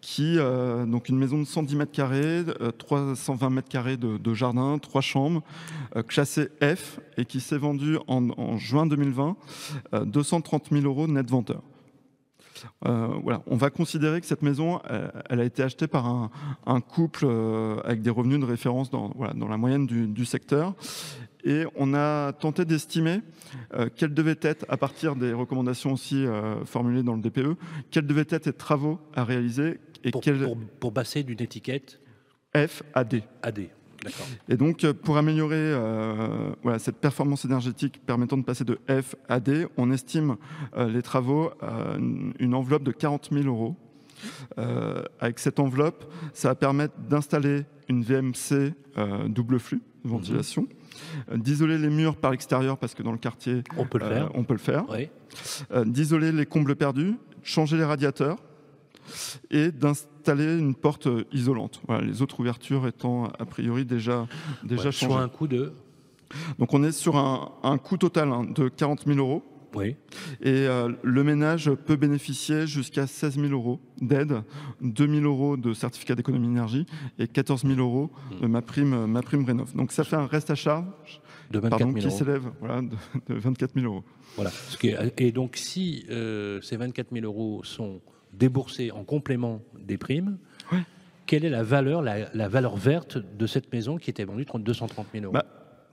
qui, euh, donc une maison de 110 mètres carrés, euh, 320 mètres carrés de, jardin, trois chambres, euh, classée F, et qui s'est vendue en, juin 2020, euh, 230 000 euros net venteur. Euh, voilà. On va considérer que cette maison, euh, a été achetée par un, couple euh, avec des revenus de référence dans, la moyenne du secteur. Et on a tenté d'estimer euh, quels devaient être, à partir des recommandations aussi euh, formulées dans le DPE, quels devaient être les travaux à réaliser et Pour, quels pour, pour passer d'une étiquette F à D. AD. D'accord. Et donc, euh, pour améliorer euh, voilà, cette performance énergétique permettant de passer de F à D, on estime euh, les travaux à une, une enveloppe de 40 000 euros. Euh, avec cette enveloppe, ça va permettre d'installer une VMC double flux de ventilation, d'isoler les murs par l'extérieur parce que dans le quartier, On peut le euh, faire. on peut le faire, Oui. euh, d'isoler les combles perdus, changer les radiateurs et d'installer une porte euh, isolante. Voilà, les autres ouvertures étant a priori déjà, déjà Ouais, changées. un de. Donc on est sur un, un coût total hein, de 40 000 euros. Oui. Et euh, le ménage peut bénéficier jusqu'à 16 000 euros d'aide, 2 000 euros de certificat d'économie d'énergie et 14 000 euros de ma prime, ma prime rénov. Donc ça fait un reste à charge de 24 pardon, 000 qui s'élève voilà, de, de 24 000 euros. Voilà. Et donc, si euh, ces 24 000 euros sont déboursés en complément des primes, Ouais. quelle est la valeur, la, la valeur verte de cette maison qui était vendue 30 230 000 euros? Bah,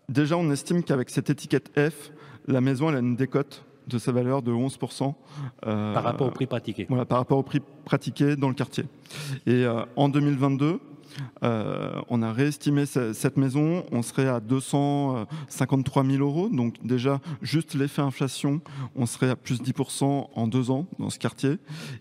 Déjà, on estime qu'avec cette étiquette F, la maison elle a une décote de sa valeur de 11%. euh, par rapport au prix pratiqué Voilà, par rapport au prix pratiqué dans le quartier. Et euh, en 2022, euh, on a réestimé ce- cette maison, on serait à 253 000 euros. Donc déjà, juste l'effet inflation, on serait à plus 10% en deux ans dans ce quartier.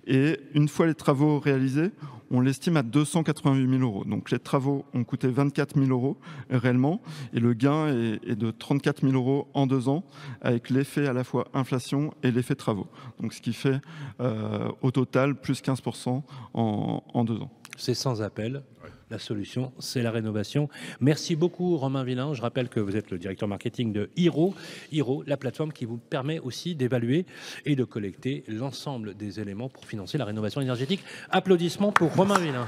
Et une fois les travaux réalisés, on l'estime à 288 000 euros. Donc les travaux ont coûté 24 000 euros réellement, et le gain est, est de 34 000 euros en deux ans, avec l'effet à la fois inflation et l'effet travaux. Donc ce qui fait euh, au total plus 15% en, en deux ans. C'est sans appel. La solution, c'est la rénovation. Merci beaucoup, Romain Villain. Je rappelle que vous êtes le directeur marketing de Hiro. Hiro, la plateforme qui vous permet aussi d'évaluer et de collecter l'ensemble des éléments pour financer la rénovation énergétique. Applaudissements pour Romain Villain.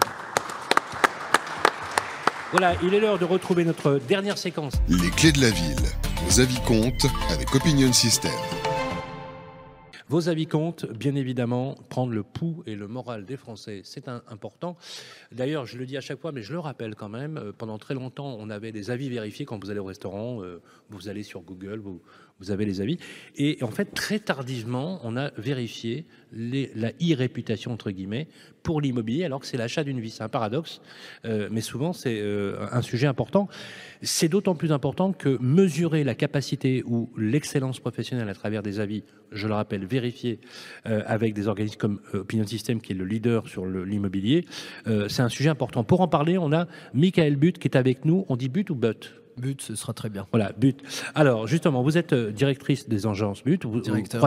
Voilà, il est l'heure de retrouver notre dernière séquence. Les clés de la ville. Vos avis comptent avec Opinion System. Vos avis comptent, bien évidemment, prendre le pouls et le moral des Français, c'est important. D'ailleurs, je le dis à chaque fois, mais je le rappelle quand même, euh, pendant très longtemps, on avait des avis vérifiés quand vous allez au restaurant, euh, vous allez sur Google, vous, vous avez les avis. Et en fait, très tardivement, on a vérifié la e-réputation, entre guillemets, pour l'immobilier, alors que c'est l'achat d'une vie. C'est un paradoxe, euh, mais souvent, c'est euh, un sujet important. C'est d'autant plus important que mesurer la capacité ou l'excellence professionnelle à travers des avis, je le rappelle, vérifiés euh, avec des organismes comme Opinion System, qui est le leader sur l'immobilier, c'est un sujet important. Pour en parler, on a Michael Butt qui est avec nous. On dit Butt ou Butt But, ce sera très bien. voilà, But. Alors, justement, vous êtes euh, directrice des agences But, vous, Directeur,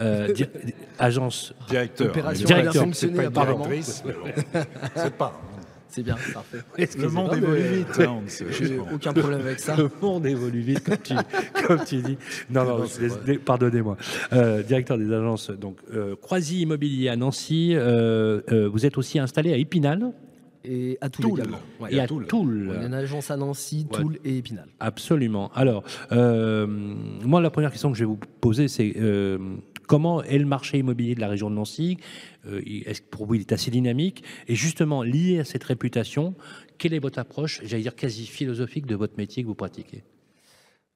euh, di- agence. Directeur. Opération Directeur. a bien fonctionné, C'est pas directrice, mais bon, c'est pas. C'est bien, parfait. Le monde évolue vite. hein, on ne sait- J'ai aucun problème avec ça. Le monde évolue vite, comme tu, comme tu dis. Non, non, Non, pardonnez-moi. Euh, directeur des agences, donc, euh, Croisy Immobilier à Nancy. euh, euh, vous êtes aussi installé à Épinal Et à Toul, Toul. également. Ouais. et à Toul. Toul. On est une agence à Nancy, Ouais. Toul et Épinal. Absolument. Alors, euh, moi, la première question que je vais vous poser, c'est euh, comment est le marché immobilier de la région de Nancy? Euh, Est-ce que pour vous, il est assez dynamique? Et justement, lié à cette réputation, quelle est votre approche, j'allais dire quasi philosophique, de votre métier que vous pratiquez?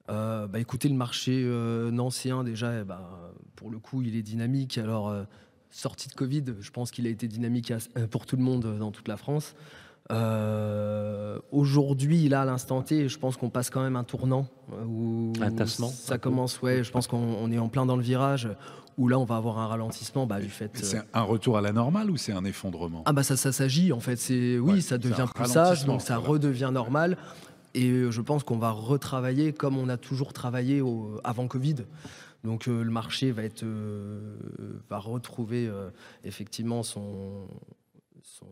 Euh, bah, écoutez, le marché euh, nancéen, déjà, eh bah, pour le coup, il est dynamique. Alors, euh, sortie de Covid, je pense qu'il a été dynamique euh, pour tout le monde euh, dans toute la France. Euh, Aujourd'hui, là, à l'instant T, je pense qu'on passe quand même un tournant. Où Un tassement, Ça commence, ouais, je pense qu'on on est en plein dans le virage, où là, on va avoir un ralentissement bah, du fait. C'est un retour à la normale ou c'est un effondrement? Ah bah ça, ça s'agit en fait. C'est oui, Ouais, ça devient plus sage, donc ça voilà. redevient normal. Et je pense qu'on va retravailler comme on a toujours travaillé au- avant Covid. Donc euh, le marché va être euh, va retrouver euh, effectivement son son,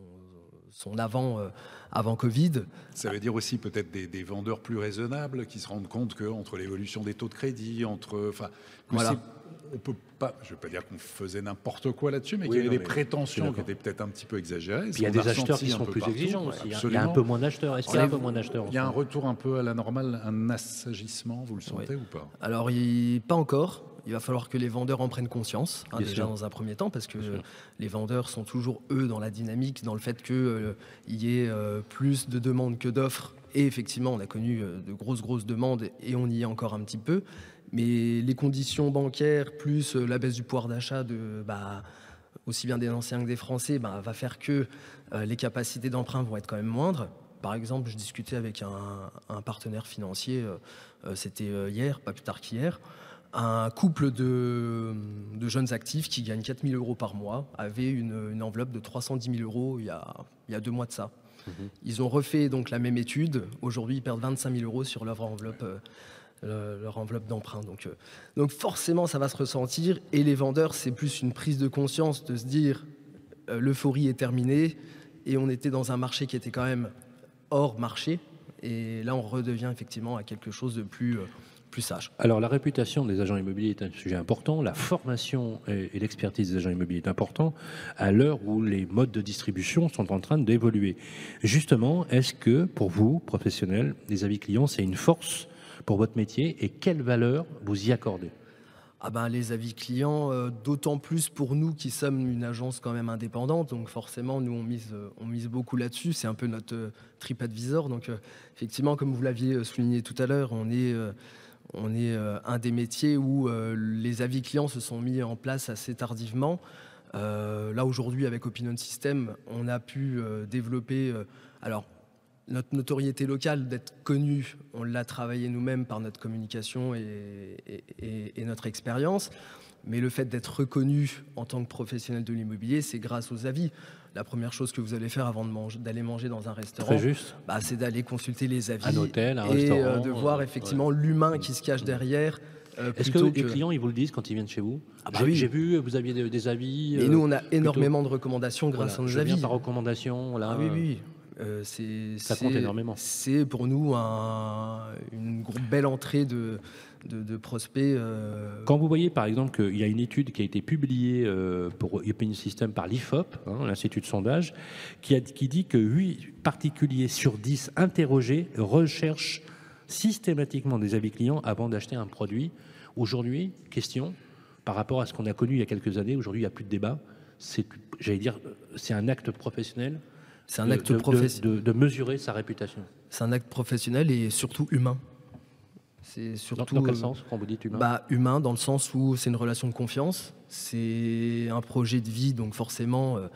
son avant euh, avant Covid. Ça veut dire aussi peut-être des, des vendeurs plus raisonnables qui se rendent compte qu'entre l'évolution des taux de crédit, entre. Enfin, Voilà. On peut pas, je ne veux pas dire qu'on faisait n'importe quoi là-dessus, mais Oui, qu'il y avait non, des prétentions qui étaient peut-être un petit peu exagérées. Puis il y a des acheteurs qui sont plus partout, exigeants aussi. Il y a- Il y a un peu moins d'acheteurs. Est-ce qu'il y a un peu Enlève- moins d'acheteurs en Il y a un retour un peu à la normale, un assagissement, vous le sentez ou pas Alors il, pas encore. Il va falloir que les vendeurs en prennent conscience, hein, déjà sûr. dans un premier temps, parce que Bien euh, les vendeurs sont toujours, eux, dans la dynamique, dans le fait qu'il y ait euh, plus de demandes que d'offres. Et effectivement, on a connu euh, de grosses, grosses demandes, et on y est encore un petit peu. Mais les conditions bancaires, plus euh, la baisse du pouvoir d'achat de... Bah, aussi bien des anciens que des Français, bah, va faire que euh, les capacités d'emprunt vont être quand même moindres. Par exemple, je discutais avec un, un partenaire financier, euh, c'était hier, pas plus tard qu'hier, un couple de, de jeunes actifs qui gagnent 4 000 euros par mois avait une, une enveloppe de 310 000 euros il y a, il y a deux mois de ça. Ils ont refait donc la même étude. Aujourd'hui, ils perdent 25 000 euros sur leur enveloppe, le- leur enveloppe d'emprunt. Donc, euh, donc forcément, ça va se ressentir. Et les vendeurs, c'est plus une prise de conscience de se dire euh, l'euphorie est terminée et on était dans un marché qui était quand même hors marché. Et là, on redevient effectivement à quelque chose de plus, euh, sage. Alors la réputation des agents immobiliers est un sujet important, la formation et, l'expertise des agents immobiliers est important à l'heure où les modes de distribution sont en train d'évoluer. Justement, est-ce que pour vous, professionnels, les avis clients, c'est une force pour votre métier et quelle valeur vous y accordez? Ah ben, les avis clients, euh, d'autant plus pour nous qui sommes une agence quand même indépendante, donc forcément nous on mise, euh, on mise beaucoup là-dessus, c'est un peu notre euh, TripAdvisor, donc effectivement comme vous l'aviez souligné tout à l'heure, on est, on est un des métiers où les avis clients se sont mis en place assez tardivement. là aujourd'hui avec Opinion System, on a pu développer, alors notre notoriété locale, d'être connu, on l'a travaillé nous-mêmes par notre communication et, notre expérience. Mais le fait d'être reconnu en tant que professionnel de l'immobilier, c'est grâce aux avis. La première chose que vous allez faire avant d'aller manger, dans un restaurant, bah, c'est d'aller consulter les avis. Un hôtel, un et restaurant. Euh, de voir effectivement l'humain qui se cache derrière. Euh, Est-ce que les clients ils vous le disent quand ils viennent chez vous? Ah bah J'ai vu, vous aviez des, avis. Et nous, on a euh, énormément de recommandations grâce à nos avis. par recommandation. Là, ah oui, oui. Euh, ça compte énormément. C'est pour nous une belle entrée de, de, prospects. Euh. Quand vous voyez par exemple qu'il y a une étude qui a été publiée euh, pour Opinion System par l'IFOP, hein, l'Institut de sondage, qui, a, qui dit que 8 particuliers sur 10 interrogés recherchent systématiquement des avis clients avant d'acheter un produit. Aujourd'hui, question, par rapport à ce qu'on a connu il y a quelques années, aujourd'hui il n'y a plus de débat, c'est, j'allais dire, c'est un acte professionnel c'est un acte professionnel. De, mesurer sa réputation. C'est un acte professionnel et surtout humain. C'est surtout. Dans, quel euh, sens quand vous dites humain? bah, Humain, dans le sens où c'est une relation de confiance, c'est un projet de vie, donc forcément, euh,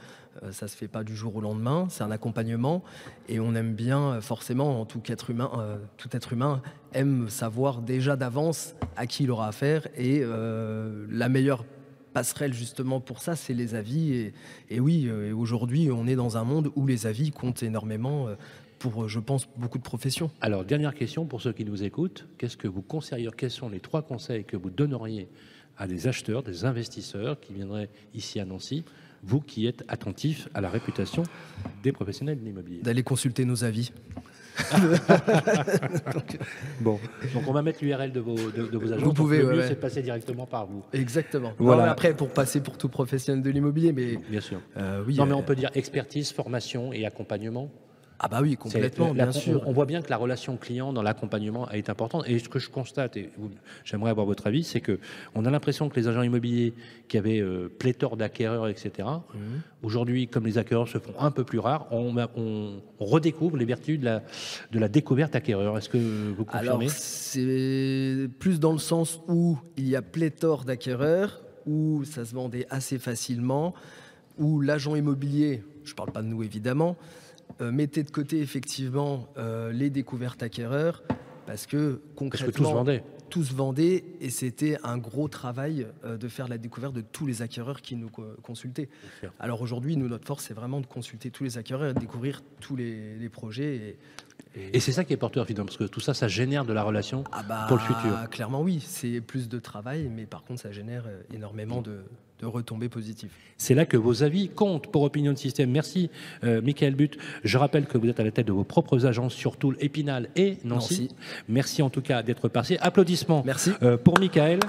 euh, ça se fait pas du jour au lendemain. C'est un accompagnement et on aime bien, forcément, en tout être humain, tout être humain aime savoir déjà d'avance à qui il aura affaire et la meilleure passerelle justement pour ça, c'est les avis. Et, oui, euh, aujourd'hui, on est dans un monde où les avis comptent énormément euh, pour, euh, je pense, beaucoup de professions. Alors, dernière question pour ceux qui nous écoutent. Qu'est-ce que vous conseilleriez Quels sont les trois conseils que vous donneriez à des acheteurs, des investisseurs qui viendraient ici à Nancy vous qui êtes attentif à la réputation des professionnels de l'immobilier? D'aller consulter nos avis. bon, donc on va mettre l'URL de vos, de, vos agents. Vous pouvez, le mieux, c'est de passer directement par vous. Exactement. Voilà. après, pour passer pour tout professionnel de l'immobilier, mais bien sûr. Euh, oui. Non, mais on peut dire expertise, formation et accompagnement. Ah bah oui, complètement, bien sûr. On voit bien que la relation client dans l'accompagnement est importante. Et ce que je constate, et j'aimerais avoir votre avis, c'est que on a l'impression que les agents immobiliers qui avaient euh, pléthore d'acquéreurs, etc., mmh. aujourd'hui, comme les acquéreurs se font un peu plus rares, on, redécouvre les vertus de la, de la découverte acquéreur. Est-ce que vous confirmez? Alors, c'est plus dans le sens où il y a pléthore d'acquéreurs, où ça se vendait assez facilement, où l'agent immobilier, je ne parle pas de nous évidemment, mettez de côté effectivement euh, les découvertes acquéreurs parce que concrètement, tous vendaient. Tous vendaient et c'était un gros travail euh, de faire la découverte de tous les acquéreurs qui nous consultaient. Alors aujourd'hui, nous, notre force, c'est vraiment de consulter tous les acquéreurs et de découvrir tous les, projets. Et, c'est ça qui est porteur finalement, parce que tout ça, ça génère de la relation ah bah, pour le futur. Clairement, oui, c'est plus de travail, mais par contre, ça génère énormément de, de retombées positives. C'est là que vos avis comptent pour Opinion de Système. Merci, euh, Michael But. Je rappelle que vous êtes à la tête de vos propres agences sur Toul, Épinal et Nancy. Merci en tout cas d'être passé. Applaudissements Merci. Euh, pour Michael.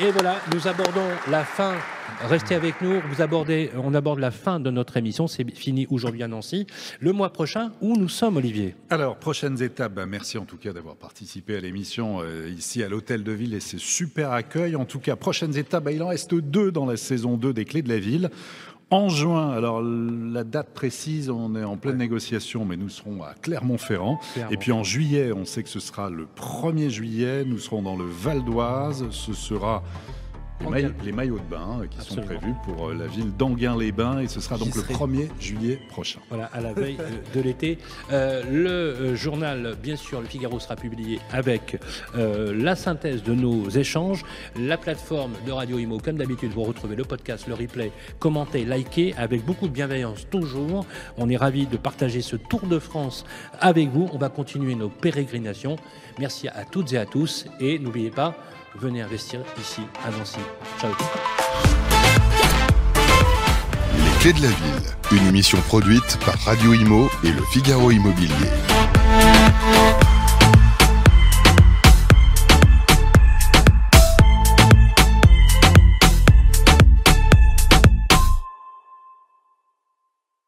Et voilà, nous abordons la fin. Restez avec nous. Vous abordez, on aborde la fin de notre émission. C'est fini aujourd'hui à Nancy. Le mois prochain, où nous sommes, Olivier? Alors, prochaines étapes. Bah, merci en tout cas d'avoir participé à l'émission euh, ici à l'Hôtel de Ville et c'est super accueil. En tout cas, prochaines étapes. Bah, il en reste deux dans la saison 2 des Clés de la Ville. En juin, alors la date précise, on est en pleine négociation, mais nous serons à Clermont-Ferrand. Et puis en juillet, on sait que ce sera le 1er juillet, nous serons dans le Val d'Oise. Ce sera les, maillots de bain euh, qui sont prévus pour euh, la ville d'Anguin-les-Bains et ce sera donc le 1er juillet prochain. Voilà, à la veille de l'été. Euh, le journal, bien sûr, le Figaro sera publié avec la synthèse de nos échanges. La plateforme de Radio Imo, comme d'habitude, vous retrouvez le podcast, le replay, commentez, likez avec beaucoup de bienveillance toujours. On est ravis de partager ce Tour de France avec vous. On va continuer nos pérégrinations. Merci à toutes et à tous et n'oubliez pas, venez investir ici à Nancy. Ciao. Les clés de la ville, une émission produite par Radio Imo et le Figaro Immobilier.